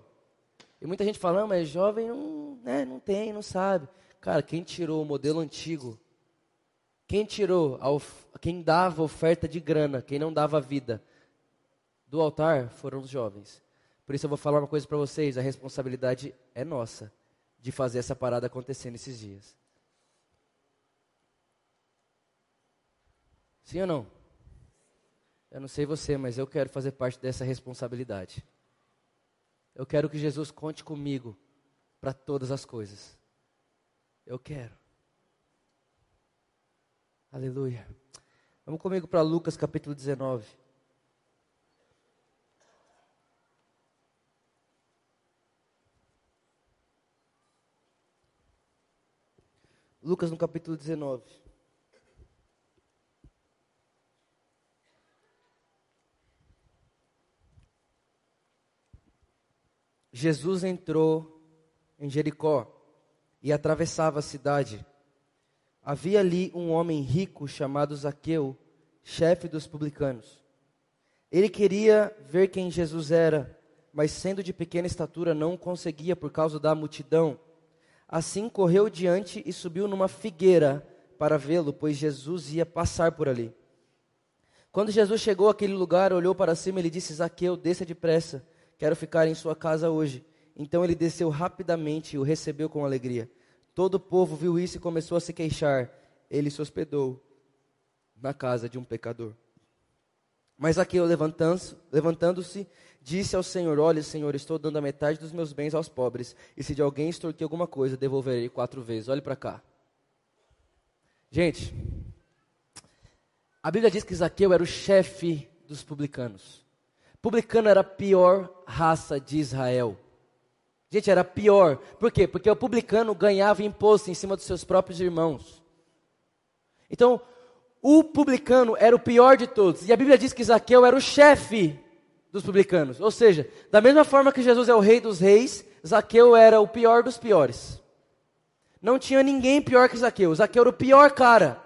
E muita gente fala, mas jovem não, né, não tem, não sabe. Cara, quem tirou o modelo antigo, quem tirou, quem dava oferta de grana, quem não dava vida do altar foram os jovens. Por isso eu vou falar uma coisa para vocês: a responsabilidade é nossa de fazer essa parada acontecer nesses dias. Sim ou não? Eu não sei você, mas eu quero fazer parte dessa responsabilidade. Eu quero que Jesus conte comigo para todas as coisas. Eu quero. Aleluia. Vamos comigo para Lucas capítulo 19. Lucas no capítulo 19. Jesus entrou em Jericó e atravessava a cidade. Havia ali um homem rico chamado Zaqueu, chefe dos publicanos. Ele queria ver quem Jesus era, mas sendo de pequena estatura não conseguia por causa da multidão. Assim correu diante e subiu numa figueira para vê-lo, pois Jesus ia passar por ali. Quando Jesus chegou àquele lugar, olhou para cima e disse: Zaqueu, desça depressa, quero ficar em sua casa hoje. Então ele desceu rapidamente e o recebeu com alegria. Todo o povo viu isso e começou a se queixar. Ele se hospedou na casa de um pecador. Mas Zaqueu, levantando-se, disse ao Senhor: Olha, Senhor, estou dando a metade dos meus bens aos pobres, e se de alguém extorquir alguma coisa, devolverei quatro vezes. Olhe para cá. Gente, a Bíblia diz que Zaqueu era o chefe dos publicanos. Publicano era a pior raça de Israel. Gente, era pior. Por quê? Porque o publicano ganhava imposto em cima dos seus próprios irmãos. Então, o publicano era o pior de todos. E a Bíblia diz que Zaqueu era o chefe dos publicanos. Ou seja, da mesma forma que Jesus é o rei dos reis, Zaqueu era o pior dos piores. Não tinha ninguém pior que Zaqueu. Zaqueu era o pior cara.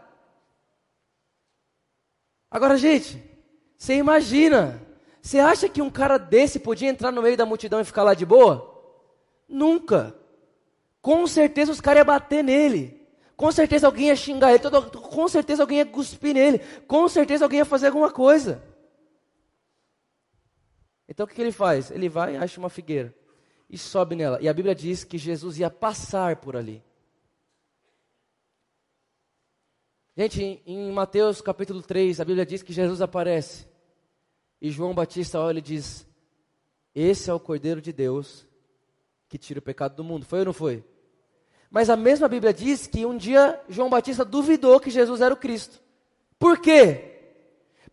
Agora, gente, você imagina. Você acha que um cara desse podia entrar no meio da multidão e ficar lá de boa? Nunca. Com certeza os caras iam bater nele. Com certeza alguém ia xingar ele. Com certeza alguém ia cuspir nele. Com certeza alguém ia fazer alguma coisa. Então o que, ele faz? Ele vai e acha uma figueira. E sobe nela. E a Bíblia diz que Jesus ia passar por ali. Gente, em Mateus capítulo 3, a Bíblia diz que Jesus aparece. E João Batista olha e diz: Esse é o Cordeiro de Deus que tira o pecado do mundo. Foi ou não foi? Mas a mesma Bíblia diz que um dia João Batista duvidou que Jesus era o Cristo. Por quê?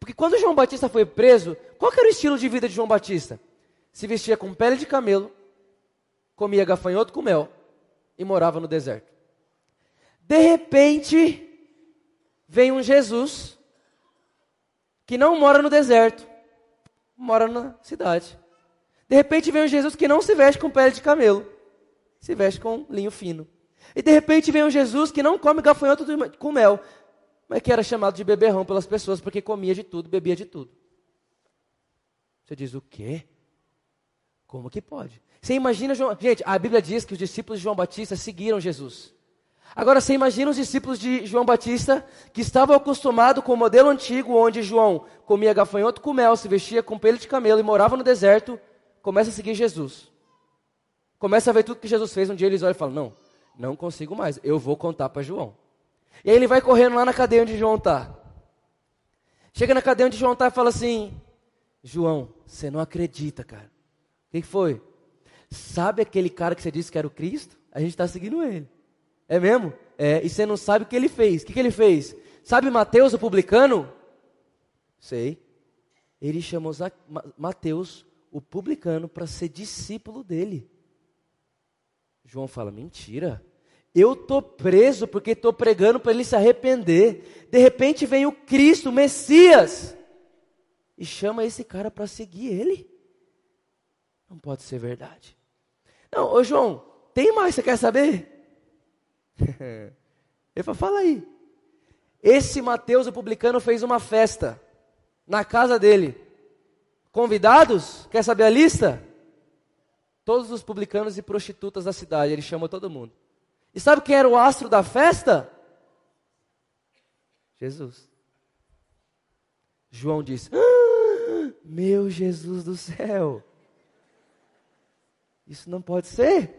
Porque quando João Batista foi preso, qual era o estilo de vida de João Batista? Se vestia com pele de camelo, comia gafanhoto com mel e morava no deserto. De repente, vem um Jesus que não mora no deserto, mora na cidade. De repente vem um Jesus que não se veste com pele de camelo, se veste com linho fino. E de repente vem um Jesus que não come gafanhoto com mel, mas que era chamado de beberrão pelas pessoas porque comia de tudo, bebia de tudo. Você diz o quê? Como que pode? Você imagina João. Gente, a Bíblia diz que os discípulos de João Batista seguiram Jesus. Agora você imagina os discípulos de João Batista que estavam acostumados com o modelo antigo onde João comia gafanhoto com mel, se vestia com pelo de camelo e morava no deserto começa a seguir Jesus. Começa a ver tudo que Jesus fez. Um dia eles olham e falam: Não, não consigo mais, eu vou contar para João. E aí ele vai correndo lá na cadeia onde João está. Chega na cadeia onde João está e fala assim: João, você não acredita, cara. O que foi? Sabe aquele cara que você disse que era o Cristo? A gente está seguindo ele. É mesmo? É, e você não sabe o que ele fez. O que, que ele fez? Sabe Mateus, o publicano? Sei. Ele chamou Mateus o publicano para ser discípulo dele. João fala: mentira. Eu tô preso porque estou pregando para ele se arrepender. De repente vem o Cristo, o Messias, e chama esse cara para seguir ele. Não pode ser verdade. Não, ô João, tem mais, você quer saber? ele fala, fala aí. Esse Mateus, o publicano, fez uma festa na casa dele. Convidados? Quer saber a lista? Todos os publicanos e prostitutas da cidade, ele chamou todo mundo. E sabe quem era o astro da festa? Jesus. João disse: ah, Meu Jesus do céu, isso não pode ser.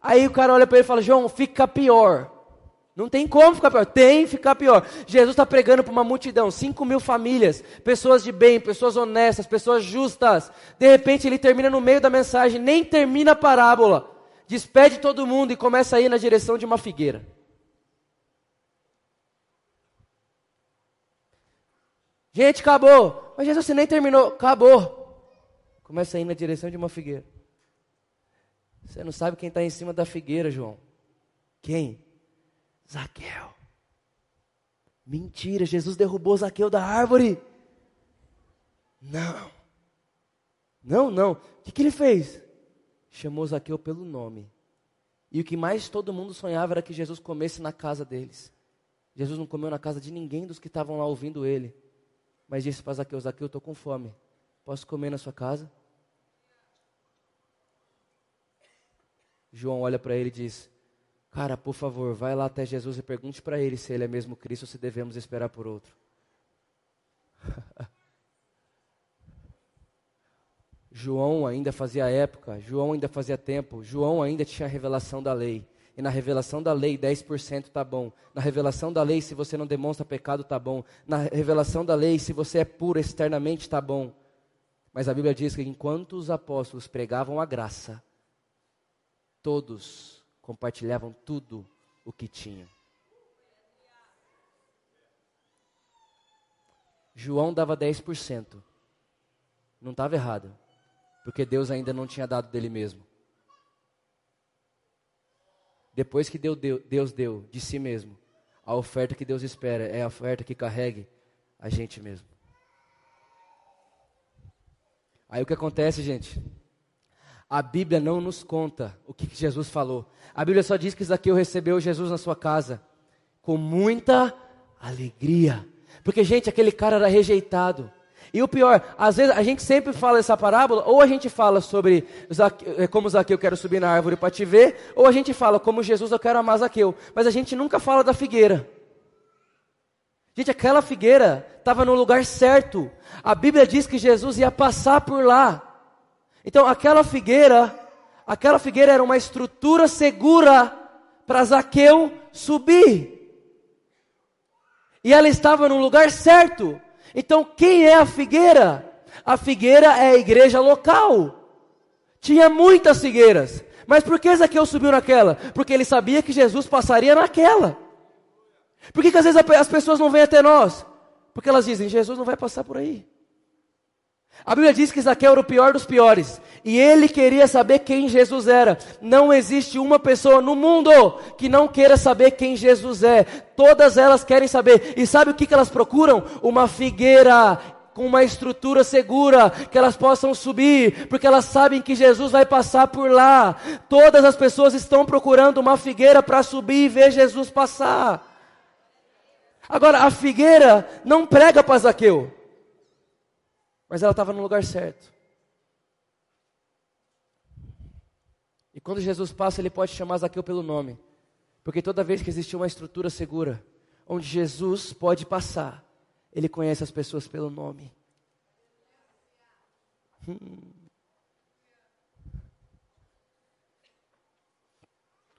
Aí o cara olha para ele e fala: João, fica pior. Não tem como ficar pior. Tem ficar pior. Jesus está pregando para uma multidão, 5 mil famílias, pessoas de bem, pessoas honestas, pessoas justas. De repente ele termina no meio da mensagem, nem termina a parábola. Despede todo mundo e começa a ir na direção de uma figueira. Gente, acabou. Mas Jesus, você nem terminou. Acabou. Começa a ir na direção de uma figueira. Você não sabe quem está em cima da figueira, João. Quem? Zaqueu. Mentira, Jesus derrubou Zaqueu da árvore. Não. Não, não. O que, que ele fez? Chamou Zaqueu pelo nome. E o que mais todo mundo sonhava era que Jesus comesse na casa deles. Jesus não comeu na casa de ninguém dos que estavam lá ouvindo ele. Mas disse para Zaqueu: Zaqueu, eu estou com fome. Posso comer na sua casa? João olha para ele e diz: Cara, por favor, vai lá até Jesus e pergunte para ele se ele é mesmo Cristo ou se devemos esperar por outro. João ainda fazia época, João ainda fazia tempo, João ainda tinha a revelação da lei. E na revelação da lei, 10% tá bom. Na revelação da lei, se você não demonstra pecado, tá bom. Na revelação da lei, se você é puro externamente, tá bom. Mas a Bíblia diz que enquanto os apóstolos pregavam a graça, todos compartilhavam tudo o que tinham. João dava 10%. Não estava errado, porque Deus ainda não tinha dado dele mesmo. Depois que Deus deu de si mesmo, a oferta que Deus espera é a oferta que carregue a gente mesmo. Aí o que acontece, gente? A Bíblia não nos conta o que Jesus falou. A Bíblia só diz que Zaqueu recebeu Jesus na sua casa com muita alegria. Porque, gente, aquele cara era rejeitado. E o pior, às vezes a gente sempre fala essa parábola, ou a gente fala sobre eh, como Zaqueu eu quero subir na árvore para te ver, ou a gente fala como Jesus eu quero amar Zaqueu. Mas a gente nunca fala da figueira. Gente, aquela figueira estava no lugar certo. A Bíblia diz que Jesus ia passar por lá. Então, aquela figueira, aquela figueira era uma estrutura segura para Zaqueu subir. E ela estava no lugar certo. Então, quem é a figueira? A figueira é a igreja local. Tinha muitas figueiras. Mas por que Zaqueu subiu naquela? Porque ele sabia que Jesus passaria naquela. Por que, que às vezes as pessoas não vêm até nós? Porque elas dizem, Jesus não vai passar por aí. A Bíblia diz que Zaqueu era o pior dos piores. E ele queria saber quem Jesus era. Não existe uma pessoa no mundo que não queira saber quem Jesus é. Todas elas querem saber. E sabe o que, que elas procuram? Uma figueira com uma estrutura segura, que elas possam subir, porque elas sabem que Jesus vai passar por lá. Todas as pessoas estão procurando uma figueira para subir e ver Jesus passar. Agora, a figueira não prega para Zaqueu. Mas ela estava no lugar certo. E quando Jesus passa, ele pode chamar Zaqueu pelo nome. Porque toda vez que existe uma estrutura segura, onde Jesus pode passar, ele conhece as pessoas pelo nome. Hum.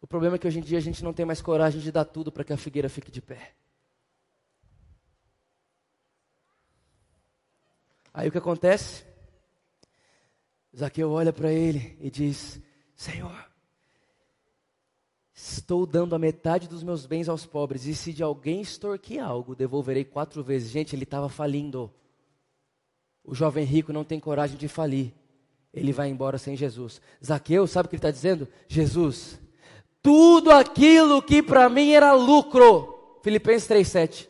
O problema é que hoje em dia a gente não tem mais coragem de dar tudo para que a figueira fique de pé. Aí o que acontece? Zaqueu olha para ele e diz: Senhor, estou dando a metade dos meus bens aos pobres, e se de alguém extorquir algo, devolverei quatro vezes. Gente, ele estava falindo. O jovem rico não tem coragem de falir. Ele vai embora sem Jesus. Zaqueu, sabe o que ele está dizendo? Jesus, tudo aquilo que para mim era lucro. Filipenses 3,7.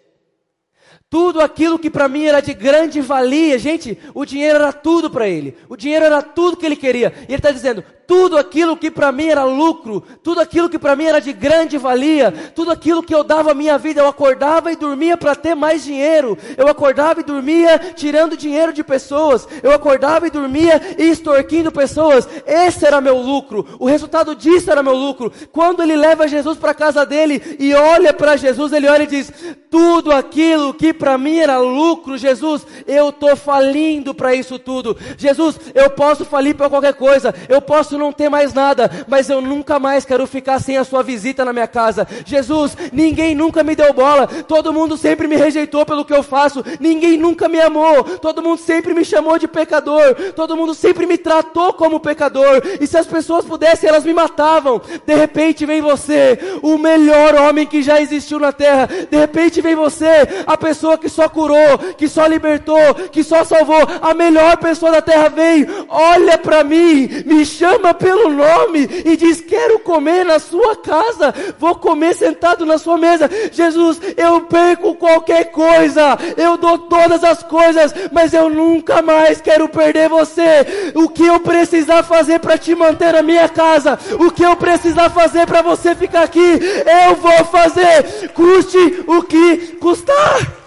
Tudo aquilo que para mim era de grande valia, gente, o dinheiro era tudo para ele. O dinheiro era tudo que ele queria. E ele está dizendo: tudo aquilo que para mim era lucro, tudo aquilo que para mim era de grande valia, tudo aquilo que eu dava a minha vida, eu acordava e dormia para ter mais dinheiro, eu acordava e dormia tirando dinheiro de pessoas, eu acordava e dormia extorquindo pessoas, esse era meu lucro, o resultado disso era meu lucro. Quando ele leva Jesus para a casa dele e olha para Jesus, ele olha e diz: tudo aquilo que para mim era lucro, Jesus, eu estou falindo para isso tudo. Jesus, eu posso falir para qualquer coisa, eu posso não ter mais nada, mas eu nunca mais quero ficar sem a sua visita na minha casa. Jesus, ninguém nunca me deu bola, todo mundo sempre me rejeitou pelo que eu faço, ninguém nunca me amou, todo mundo sempre me chamou de pecador, todo mundo sempre me tratou como pecador, e se as pessoas pudessem, elas me matavam. De repente vem você, o melhor homem que já existiu na terra, de repente vem você, a pessoa que só curou, que só libertou, que só salvou, a melhor pessoa da terra vem, olha para mim, me chama pelo nome e diz: Quero comer na sua casa, vou comer sentado na sua mesa. Jesus, eu perco qualquer coisa, eu dou todas as coisas, mas eu nunca mais quero perder você. O que eu precisar fazer para te manter na minha casa, o que eu precisar fazer para você ficar aqui, eu vou fazer, custe o que custar.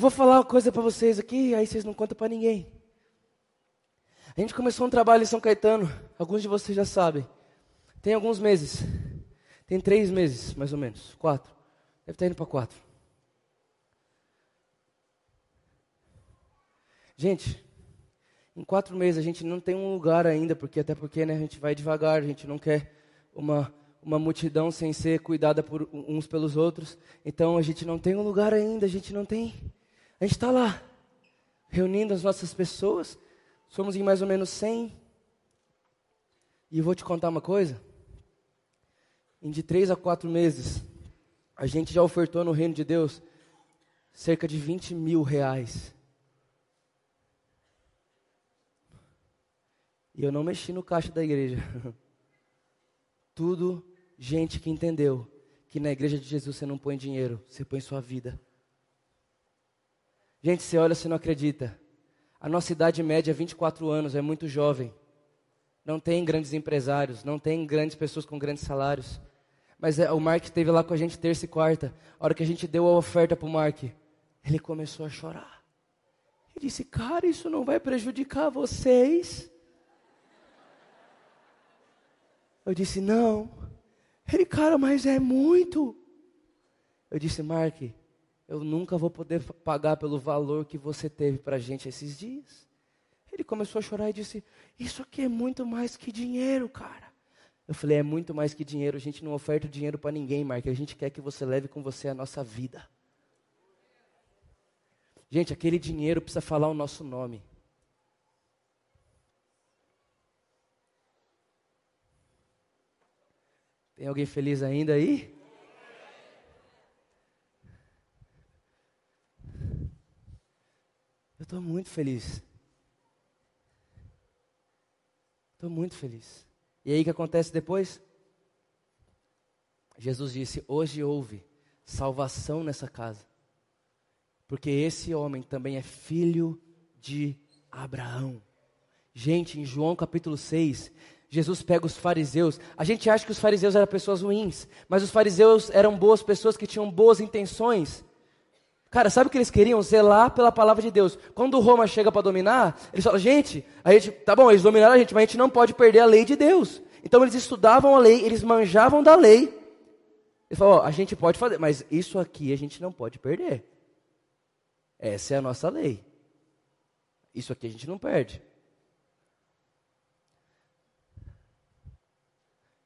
Eu vou falar uma coisa para vocês aqui, aí vocês não contam para ninguém. A gente começou um trabalho em São Caetano, alguns de vocês já sabem. Tem alguns meses. Tem três meses, mais ou menos. Quatro. Deve estar indo para quatro. Gente, em quatro meses a gente não tem um lugar ainda, porque até porque né, a gente vai devagar, a gente não quer uma, uma multidão sem ser cuidada por uns pelos outros. Então a gente não tem um lugar ainda, a gente não tem a gente está lá, reunindo as nossas pessoas, somos em mais ou menos 100. E eu vou te contar uma coisa. Em de três a quatro meses, a gente já ofertou no reino de Deus cerca de 20 mil reais. E eu não mexi no caixa da igreja. Tudo gente que entendeu que na igreja de Jesus você não põe dinheiro, você põe sua vida. Gente, você olha, você não acredita. A nossa idade média é 24 anos, é muito jovem. Não tem grandes empresários, não tem grandes pessoas com grandes salários. Mas é, o Mark esteve lá com a gente terça e quarta. A hora que a gente deu a oferta para o Mark, ele começou a chorar. Ele disse, cara, isso não vai prejudicar vocês? Eu disse, não. Ele, cara, mas é muito. Eu disse, Mark, eu nunca vou poder pagar pelo valor que você teve para a gente esses dias. Ele começou a chorar e disse: Isso aqui é muito mais que dinheiro, cara. Eu falei: É muito mais que dinheiro. A gente não oferta dinheiro para ninguém, Mark. A gente quer que você leve com você a nossa vida. Gente, aquele dinheiro precisa falar o nosso nome. Tem alguém feliz ainda aí? Estou muito feliz. Estou muito feliz. E aí o que acontece depois? Jesus disse: Hoje houve salvação nessa casa, porque esse homem também é filho de Abraão. Gente, em João capítulo 6, Jesus pega os fariseus. A gente acha que os fariseus eram pessoas ruins, mas os fariseus eram boas pessoas que tinham boas intenções. Cara, sabe o que eles queriam? Zelar pela palavra de Deus. Quando Roma chega para dominar, eles falam, gente, a gente, tá bom, eles dominaram a gente, mas a gente não pode perder a lei de Deus. Então eles estudavam a lei, eles manjavam da lei. Eles falavam, a gente pode fazer, mas isso aqui a gente não pode perder. Essa é a nossa lei. Isso aqui a gente não perde.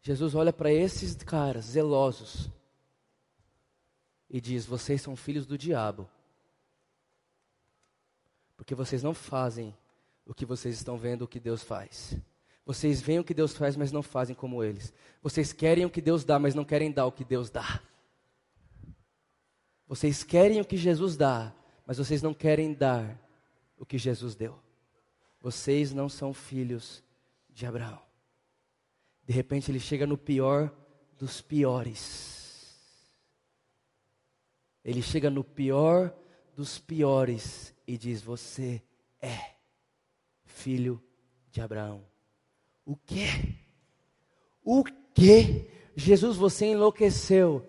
Jesus olha para esses caras zelosos e diz: Vocês são filhos do diabo. Porque vocês não fazem o que vocês estão vendo o que Deus faz. Vocês veem o que Deus faz, mas não fazem como eles. Vocês querem o que Deus dá, mas não querem dar o que Deus dá. Vocês querem o que Jesus dá, mas vocês não querem dar o que Jesus deu. Vocês não são filhos de Abraão. De repente ele chega no pior dos piores. Ele chega no pior dos piores e diz: Você é filho de Abraão. O quê? O quê? Jesus, você enlouqueceu.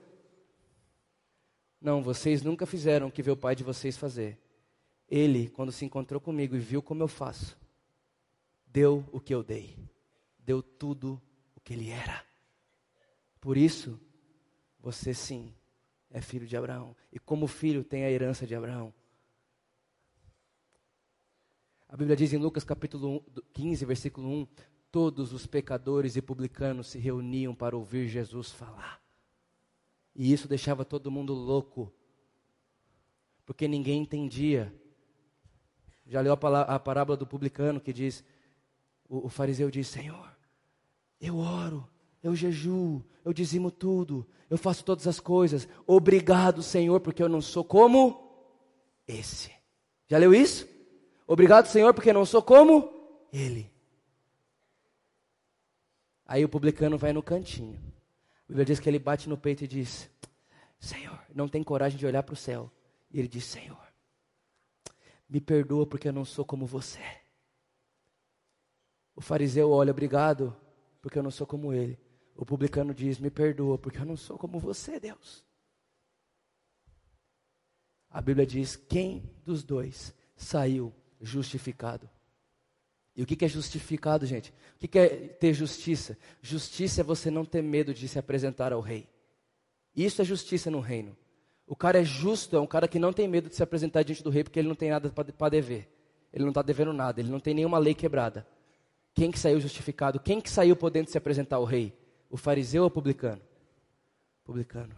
Não, vocês nunca fizeram o que viu o pai de vocês fazer. Ele, quando se encontrou comigo e viu como eu faço, deu o que eu dei. Deu tudo o que ele era. Por isso, você sim é filho de Abraão. E como filho tem a herança de Abraão. A Bíblia diz em Lucas capítulo 15, versículo 1: Todos os pecadores e publicanos se reuniam para ouvir Jesus falar. E isso deixava todo mundo louco, porque ninguém entendia. Já leu a, parábola do publicano que diz: o fariseu diz, Senhor, eu oro, eu jejuo, eu dizimo tudo, eu faço todas as coisas. Obrigado, Senhor, porque eu não sou como esse. Já leu isso? Obrigado, Senhor, porque eu não sou como ele. Aí o publicano vai no cantinho. A Bíblia diz que ele bate no peito e diz: Senhor, não tem coragem de olhar para o céu. E ele diz: Senhor, me perdoa porque eu não sou como você. O fariseu olha, obrigado, porque eu não sou como ele. O publicano diz: Me perdoa, porque eu não sou como você, Deus. A Bíblia diz: Quem dos dois saiu justificado? E o que é justificado, gente? O que é ter justiça? Justiça é você não ter medo de se apresentar ao rei. Isso é justiça no reino. O cara é justo, é um cara que não tem medo de se apresentar diante do rei porque ele não tem nada para dever. Ele não está devendo nada, ele não tem nenhuma lei quebrada. Quem que saiu justificado? Quem que saiu podendo se apresentar ao rei? O fariseu ou o publicano? Publicano.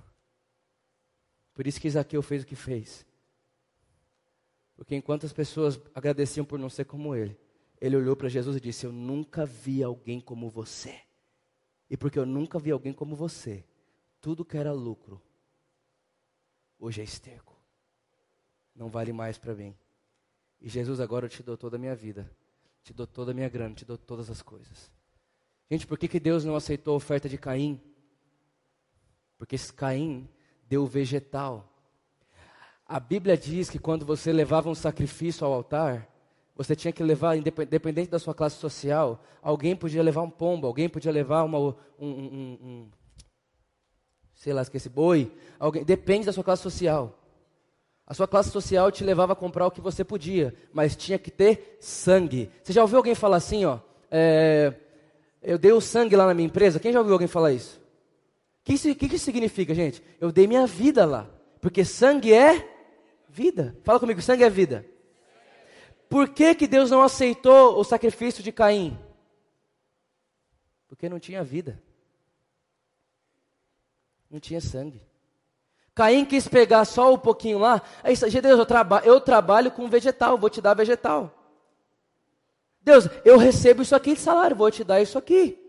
Por isso que Isaqueu fez o que fez. Porque enquanto as pessoas agradeciam por não ser como ele, ele olhou para Jesus e disse: Eu nunca vi alguém como você. E porque eu nunca vi alguém como você, tudo que era lucro, hoje é esterco. Não vale mais para mim. E Jesus, agora eu te dou toda a minha vida, te dou toda a minha grana, te dou todas as coisas. Gente, por que, que Deus não aceitou a oferta de Caim? Porque esse Caim deu vegetal. A Bíblia diz que quando você levava um sacrifício ao altar, você tinha que levar, independente da sua classe social, alguém podia levar um pombo, alguém podia levar uma, um, um, um sei lá, esqueci, boi. Alguém, depende da sua classe social. A sua classe social te levava a comprar o que você podia, mas tinha que ter sangue. Você já ouviu alguém falar assim, ó? É, eu dei o sangue lá na minha empresa? Quem já ouviu alguém falar isso? O que, que, que isso significa, gente? Eu dei minha vida lá. Porque sangue é vida. Fala comigo, sangue é vida. Por que, que Deus não aceitou o sacrifício de Caim? Porque não tinha vida. Não tinha sangue. Caim quis pegar só um pouquinho lá. Aí, Deus, eu, traba eu trabalho com vegetal, vou te dar vegetal. Deus, eu recebo isso aqui de salário, vou te dar isso aqui.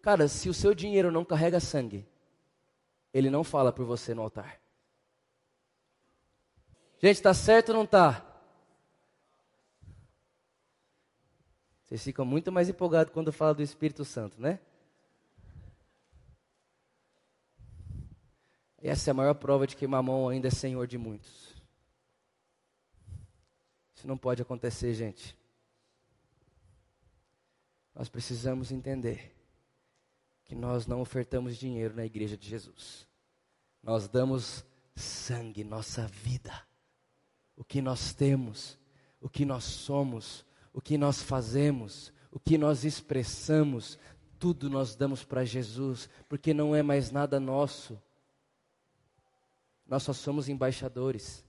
Cara, se o seu dinheiro não carrega sangue, ele não fala por você no altar. Gente, está certo ou não está? Vocês ficam muito mais empolgados quando fala do Espírito Santo, né? Essa é a maior prova de que Mamão ainda é senhor de muitos. Isso não pode acontecer, gente. Nós precisamos entender que nós não ofertamos dinheiro na igreja de Jesus. Nós damos sangue, nossa vida, o que nós temos, o que nós somos, o que nós fazemos, o que nós expressamos, tudo nós damos para Jesus, porque não é mais nada nosso. Nós só somos embaixadores.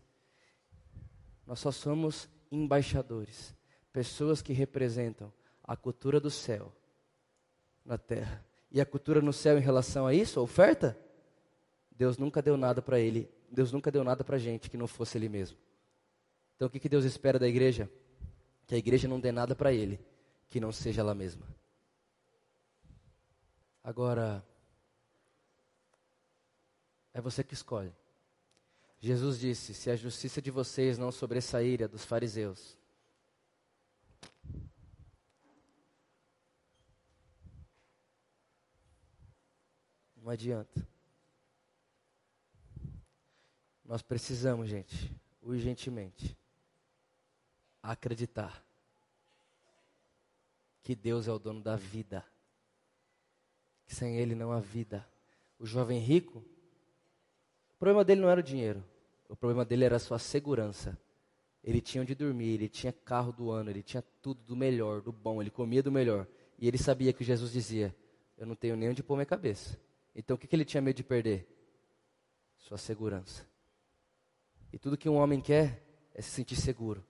Nós só somos embaixadores, pessoas que representam a cultura do céu na terra. E a cultura no céu em relação a isso, a oferta, Deus nunca deu nada para ele, Deus nunca deu nada para a gente que não fosse ele mesmo. Então o que, que Deus espera da igreja? Que a igreja não dê nada para ele, que não seja ela mesma. Agora, é você que escolhe. Jesus disse: Se a justiça de vocês não sobressair a dos fariseus, Não adianta. Nós precisamos, gente, urgentemente, acreditar que Deus é o dono da vida. Que sem Ele não há vida. O jovem rico, o problema dele não era o dinheiro. O problema dele era a sua segurança. Ele tinha onde dormir, ele tinha carro do ano, ele tinha tudo do melhor, do bom, ele comia do melhor. E ele sabia que Jesus dizia: Eu não tenho nem onde pôr minha cabeça. Então o que, que ele tinha medo de perder? Sua segurança. E tudo que um homem quer é se sentir seguro.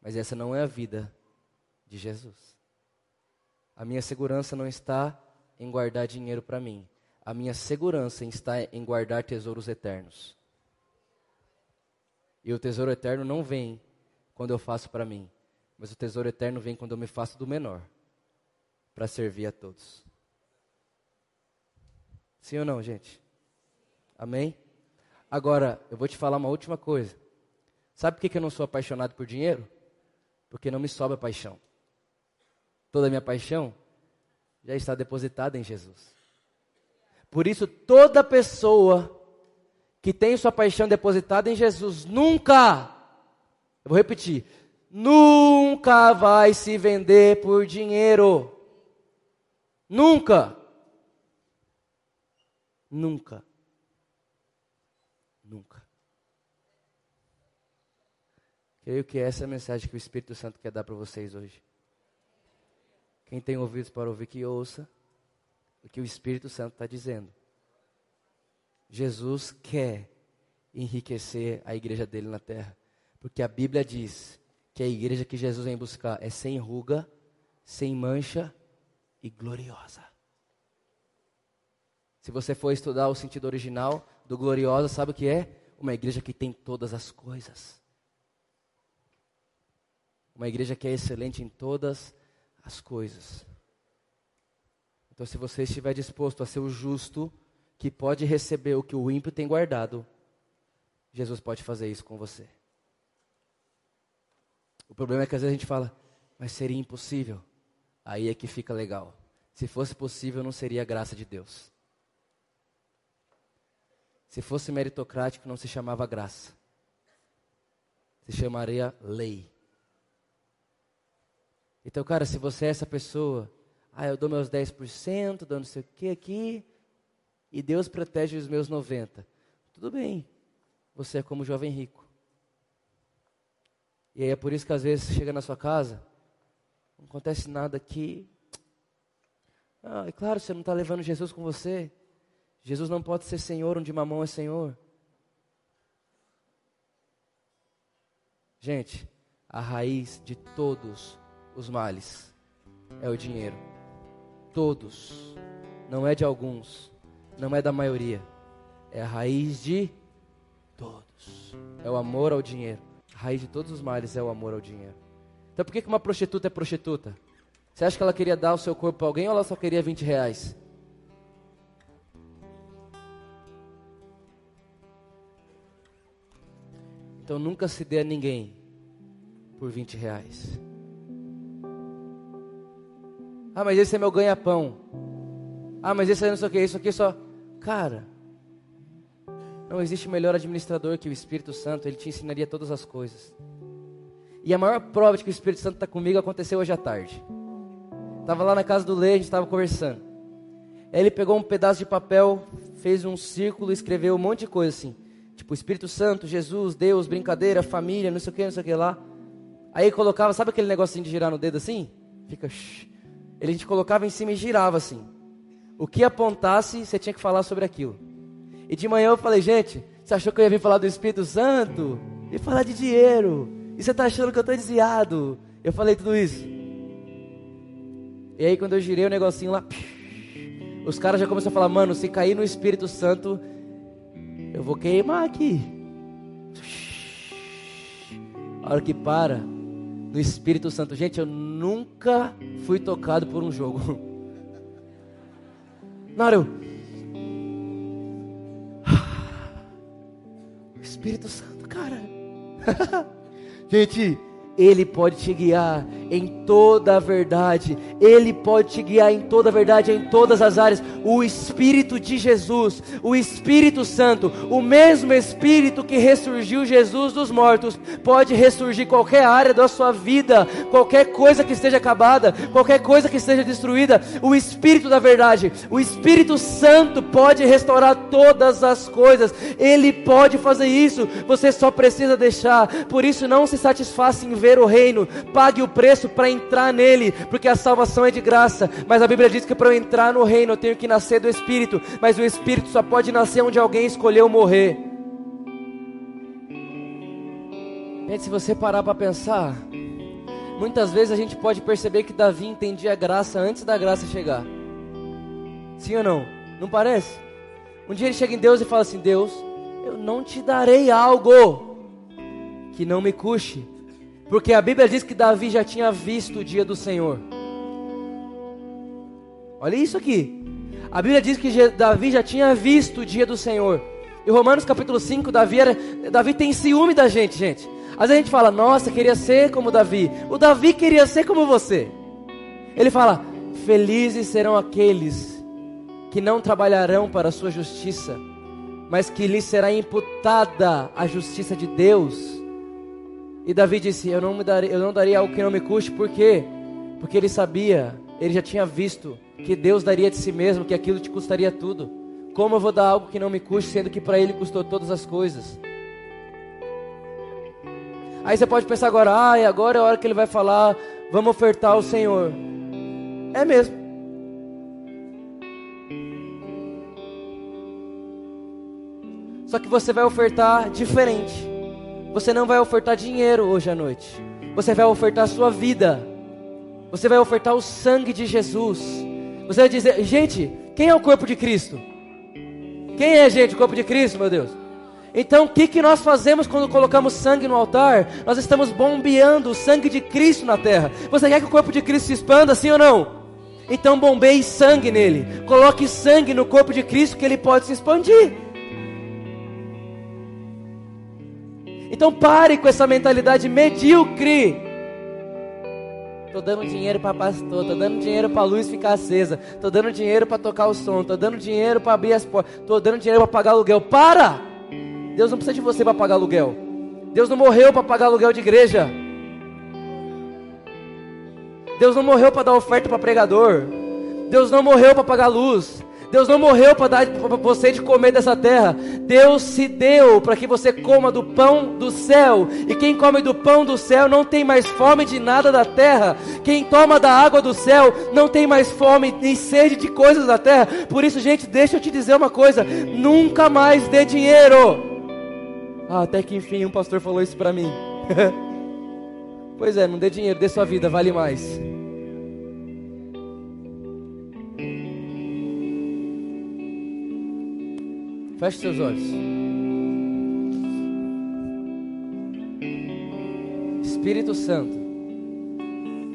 Mas essa não é a vida de Jesus. A minha segurança não está em guardar dinheiro para mim. A minha segurança está em guardar tesouros eternos. E o tesouro eterno não vem quando eu faço para mim, mas o tesouro eterno vem quando eu me faço do menor para servir a todos. Sim ou não, gente? Amém? Agora, eu vou te falar uma última coisa. Sabe por que eu não sou apaixonado por dinheiro? Porque não me sobra paixão. Toda a minha paixão já está depositada em Jesus. Por isso, toda pessoa que tem sua paixão depositada em Jesus nunca, eu vou repetir, nunca vai se vender por dinheiro. Nunca. Nunca. Nunca. Creio que essa é a mensagem que o Espírito Santo quer dar para vocês hoje. Quem tem ouvidos para ouvir, que ouça o que o Espírito Santo está dizendo. Jesus quer enriquecer a igreja dele na terra. Porque a Bíblia diz que a igreja que Jesus vem buscar é sem ruga, sem mancha e gloriosa. Se você for estudar o sentido original do gloriosa, sabe o que é? Uma igreja que tem todas as coisas. Uma igreja que é excelente em todas as coisas. Então, se você estiver disposto a ser o justo, que pode receber o que o ímpio tem guardado, Jesus pode fazer isso com você. O problema é que às vezes a gente fala, mas seria impossível. Aí é que fica legal. Se fosse possível, não seria a graça de Deus. Se fosse meritocrático, não se chamava graça. Se chamaria lei. Então, cara, se você é essa pessoa, ah, eu dou meus 10%, dou não sei o que aqui, e Deus protege os meus 90%. Tudo bem, você é como o jovem rico. E aí é por isso que às vezes chega na sua casa, não acontece nada aqui. Ah, é claro, você não está levando Jesus com você. Jesus não pode ser Senhor onde mamão é Senhor. Gente, a raiz de todos os males é o dinheiro. Todos. Não é de alguns. Não é da maioria. É a raiz de todos. É o amor ao dinheiro. A raiz de todos os males é o amor ao dinheiro. Então por que uma prostituta é prostituta? Você acha que ela queria dar o seu corpo para alguém ou ela só queria 20 reais? Então nunca se dê a ninguém por 20 reais. Ah, mas esse é meu ganha-pão. Ah, mas esse aí não sei o que, isso aqui é só. Cara, não existe melhor administrador que o Espírito Santo, ele te ensinaria todas as coisas. E a maior prova de que o Espírito Santo está comigo aconteceu hoje à tarde. Estava lá na casa do Lê, a gente estava conversando. Aí ele pegou um pedaço de papel, fez um círculo escreveu um monte de coisa assim. Tipo, Espírito Santo, Jesus, Deus, brincadeira, família, não sei o que, não sei o que lá. Aí colocava, sabe aquele negocinho de girar no dedo assim? Fica. Ele a gente colocava em cima e girava assim. O que apontasse, você tinha que falar sobre aquilo. E de manhã eu falei, gente, você achou que eu ia vir falar do Espírito Santo? E falar de dinheiro. E você está achando que eu estou desviado? Eu falei tudo isso. E aí quando eu girei o negocinho lá, os caras já começaram a falar, mano, se cair no Espírito Santo, eu vou queimar aqui. A hora que para, no Espírito Santo. Gente, eu nunca fui tocado por um jogo. Na hora eu. Espírito Santo, cara. Gente, ele pode te guiar em toda a verdade. Ele pode te guiar em toda a verdade, em todas as áreas. O Espírito de Jesus, o Espírito Santo, o mesmo Espírito que ressurgiu Jesus dos mortos, pode ressurgir qualquer área da sua vida, qualquer coisa que esteja acabada, qualquer coisa que esteja destruída. O Espírito da verdade, o Espírito Santo pode restaurar todas as coisas. Ele pode fazer isso. Você só precisa deixar. Por isso, não se satisfaça em ver o reino, pague o preço para entrar nele, porque a salvação é de graça. Mas a Bíblia diz que para eu entrar no reino eu tenho que nascer do Espírito, mas o Espírito só pode nascer onde alguém escolheu morrer. Gente, se você parar para pensar, muitas vezes a gente pode perceber que Davi entendia a graça antes da graça chegar. Sim ou não? Não parece? Um dia ele chega em Deus e fala assim: Deus, eu não te darei algo que não me custe, porque a Bíblia diz que Davi já tinha visto o dia do Senhor. Olha isso aqui. A Bíblia diz que Davi já tinha visto o dia do Senhor. Em Romanos capítulo 5, Davi, era, Davi tem ciúme da gente, gente. Às vezes a gente fala, nossa, queria ser como Davi. O Davi queria ser como você. Ele fala, felizes serão aqueles que não trabalharão para a sua justiça, mas que lhes será imputada a justiça de Deus. E Davi disse: Eu não, me daria, eu não daria algo que não me custe, por quê? Porque ele sabia, ele já tinha visto que Deus daria de si mesmo, que aquilo te custaria tudo. Como eu vou dar algo que não me custe, sendo que para ele custou todas as coisas? Aí você pode pensar agora, ah, e agora é a hora que ele vai falar, vamos ofertar ao Senhor. É mesmo. Só que você vai ofertar diferente. Você não vai ofertar dinheiro hoje à noite. Você vai ofertar a sua vida. Você vai ofertar o sangue de Jesus. Você vai dizer, gente, quem é o corpo de Cristo? Quem é, gente, o corpo de Cristo, meu Deus? Então, o que, que nós fazemos quando colocamos sangue no altar? Nós estamos bombeando o sangue de Cristo na terra. Você quer que o corpo de Cristo se expanda, sim ou não? Então, bombeie sangue nele. Coloque sangue no corpo de Cristo que ele pode se expandir. Então, pare com essa mentalidade medíocre. Tô dando dinheiro para pastor, tô dando dinheiro para luz ficar acesa, tô dando dinheiro para tocar o som, tô dando dinheiro para abrir as portas, tô dando dinheiro para pagar aluguel. Para! Deus não precisa de você para pagar aluguel. Deus não morreu para pagar aluguel de igreja. Deus não morreu para dar oferta para pregador. Deus não morreu para pagar luz. Deus não morreu para dar para você de comer dessa terra. Deus se deu para que você coma do pão do céu. E quem come do pão do céu não tem mais fome de nada da terra. Quem toma da água do céu não tem mais fome nem sede de coisas da terra. Por isso, gente, deixa eu te dizer uma coisa: nunca mais dê dinheiro. Ah, até que enfim um pastor falou isso para mim. pois é, não dê dinheiro, dê sua vida, vale mais. Feche seus olhos. Espírito Santo,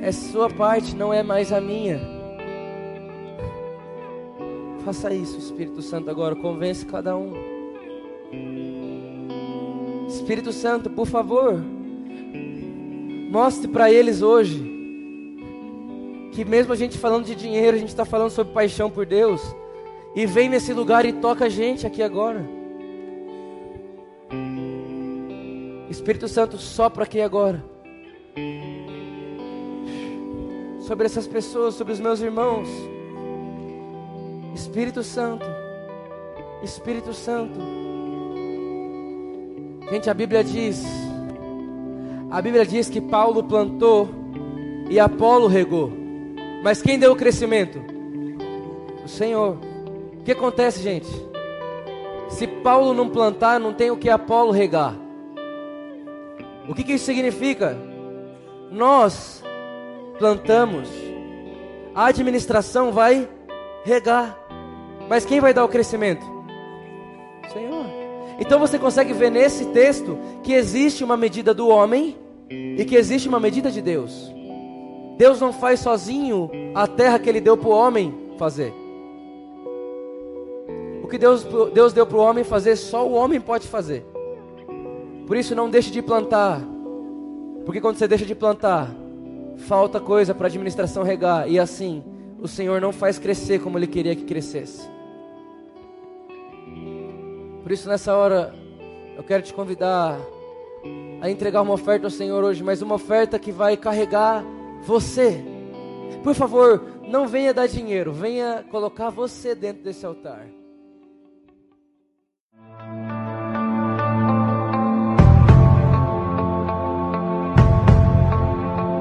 é sua parte, não é mais a minha. Faça isso, Espírito Santo, agora. Convence cada um. Espírito Santo, por favor, mostre para eles hoje que mesmo a gente falando de dinheiro, a gente está falando sobre paixão por Deus. E vem nesse lugar e toca a gente aqui agora. Espírito Santo, sopra aqui agora. Sobre essas pessoas, sobre os meus irmãos. Espírito Santo, Espírito Santo. Gente, a Bíblia diz, a Bíblia diz que Paulo plantou e Apolo regou. Mas quem deu o crescimento? O Senhor. Que acontece, gente? Se Paulo não plantar, não tem o que Apolo regar. O que, que isso significa? Nós plantamos, a administração vai regar, mas quem vai dar o crescimento? Senhor. Então você consegue ver nesse texto que existe uma medida do homem e que existe uma medida de Deus. Deus não faz sozinho a terra que ele deu para o homem fazer. O que Deus, Deus deu para o homem fazer, só o homem pode fazer. Por isso não deixe de plantar. Porque quando você deixa de plantar, falta coisa para a administração regar. E assim, o Senhor não faz crescer como Ele queria que crescesse. Por isso, nessa hora, eu quero te convidar a entregar uma oferta ao Senhor hoje, mas uma oferta que vai carregar você. Por favor, não venha dar dinheiro, venha colocar você dentro desse altar.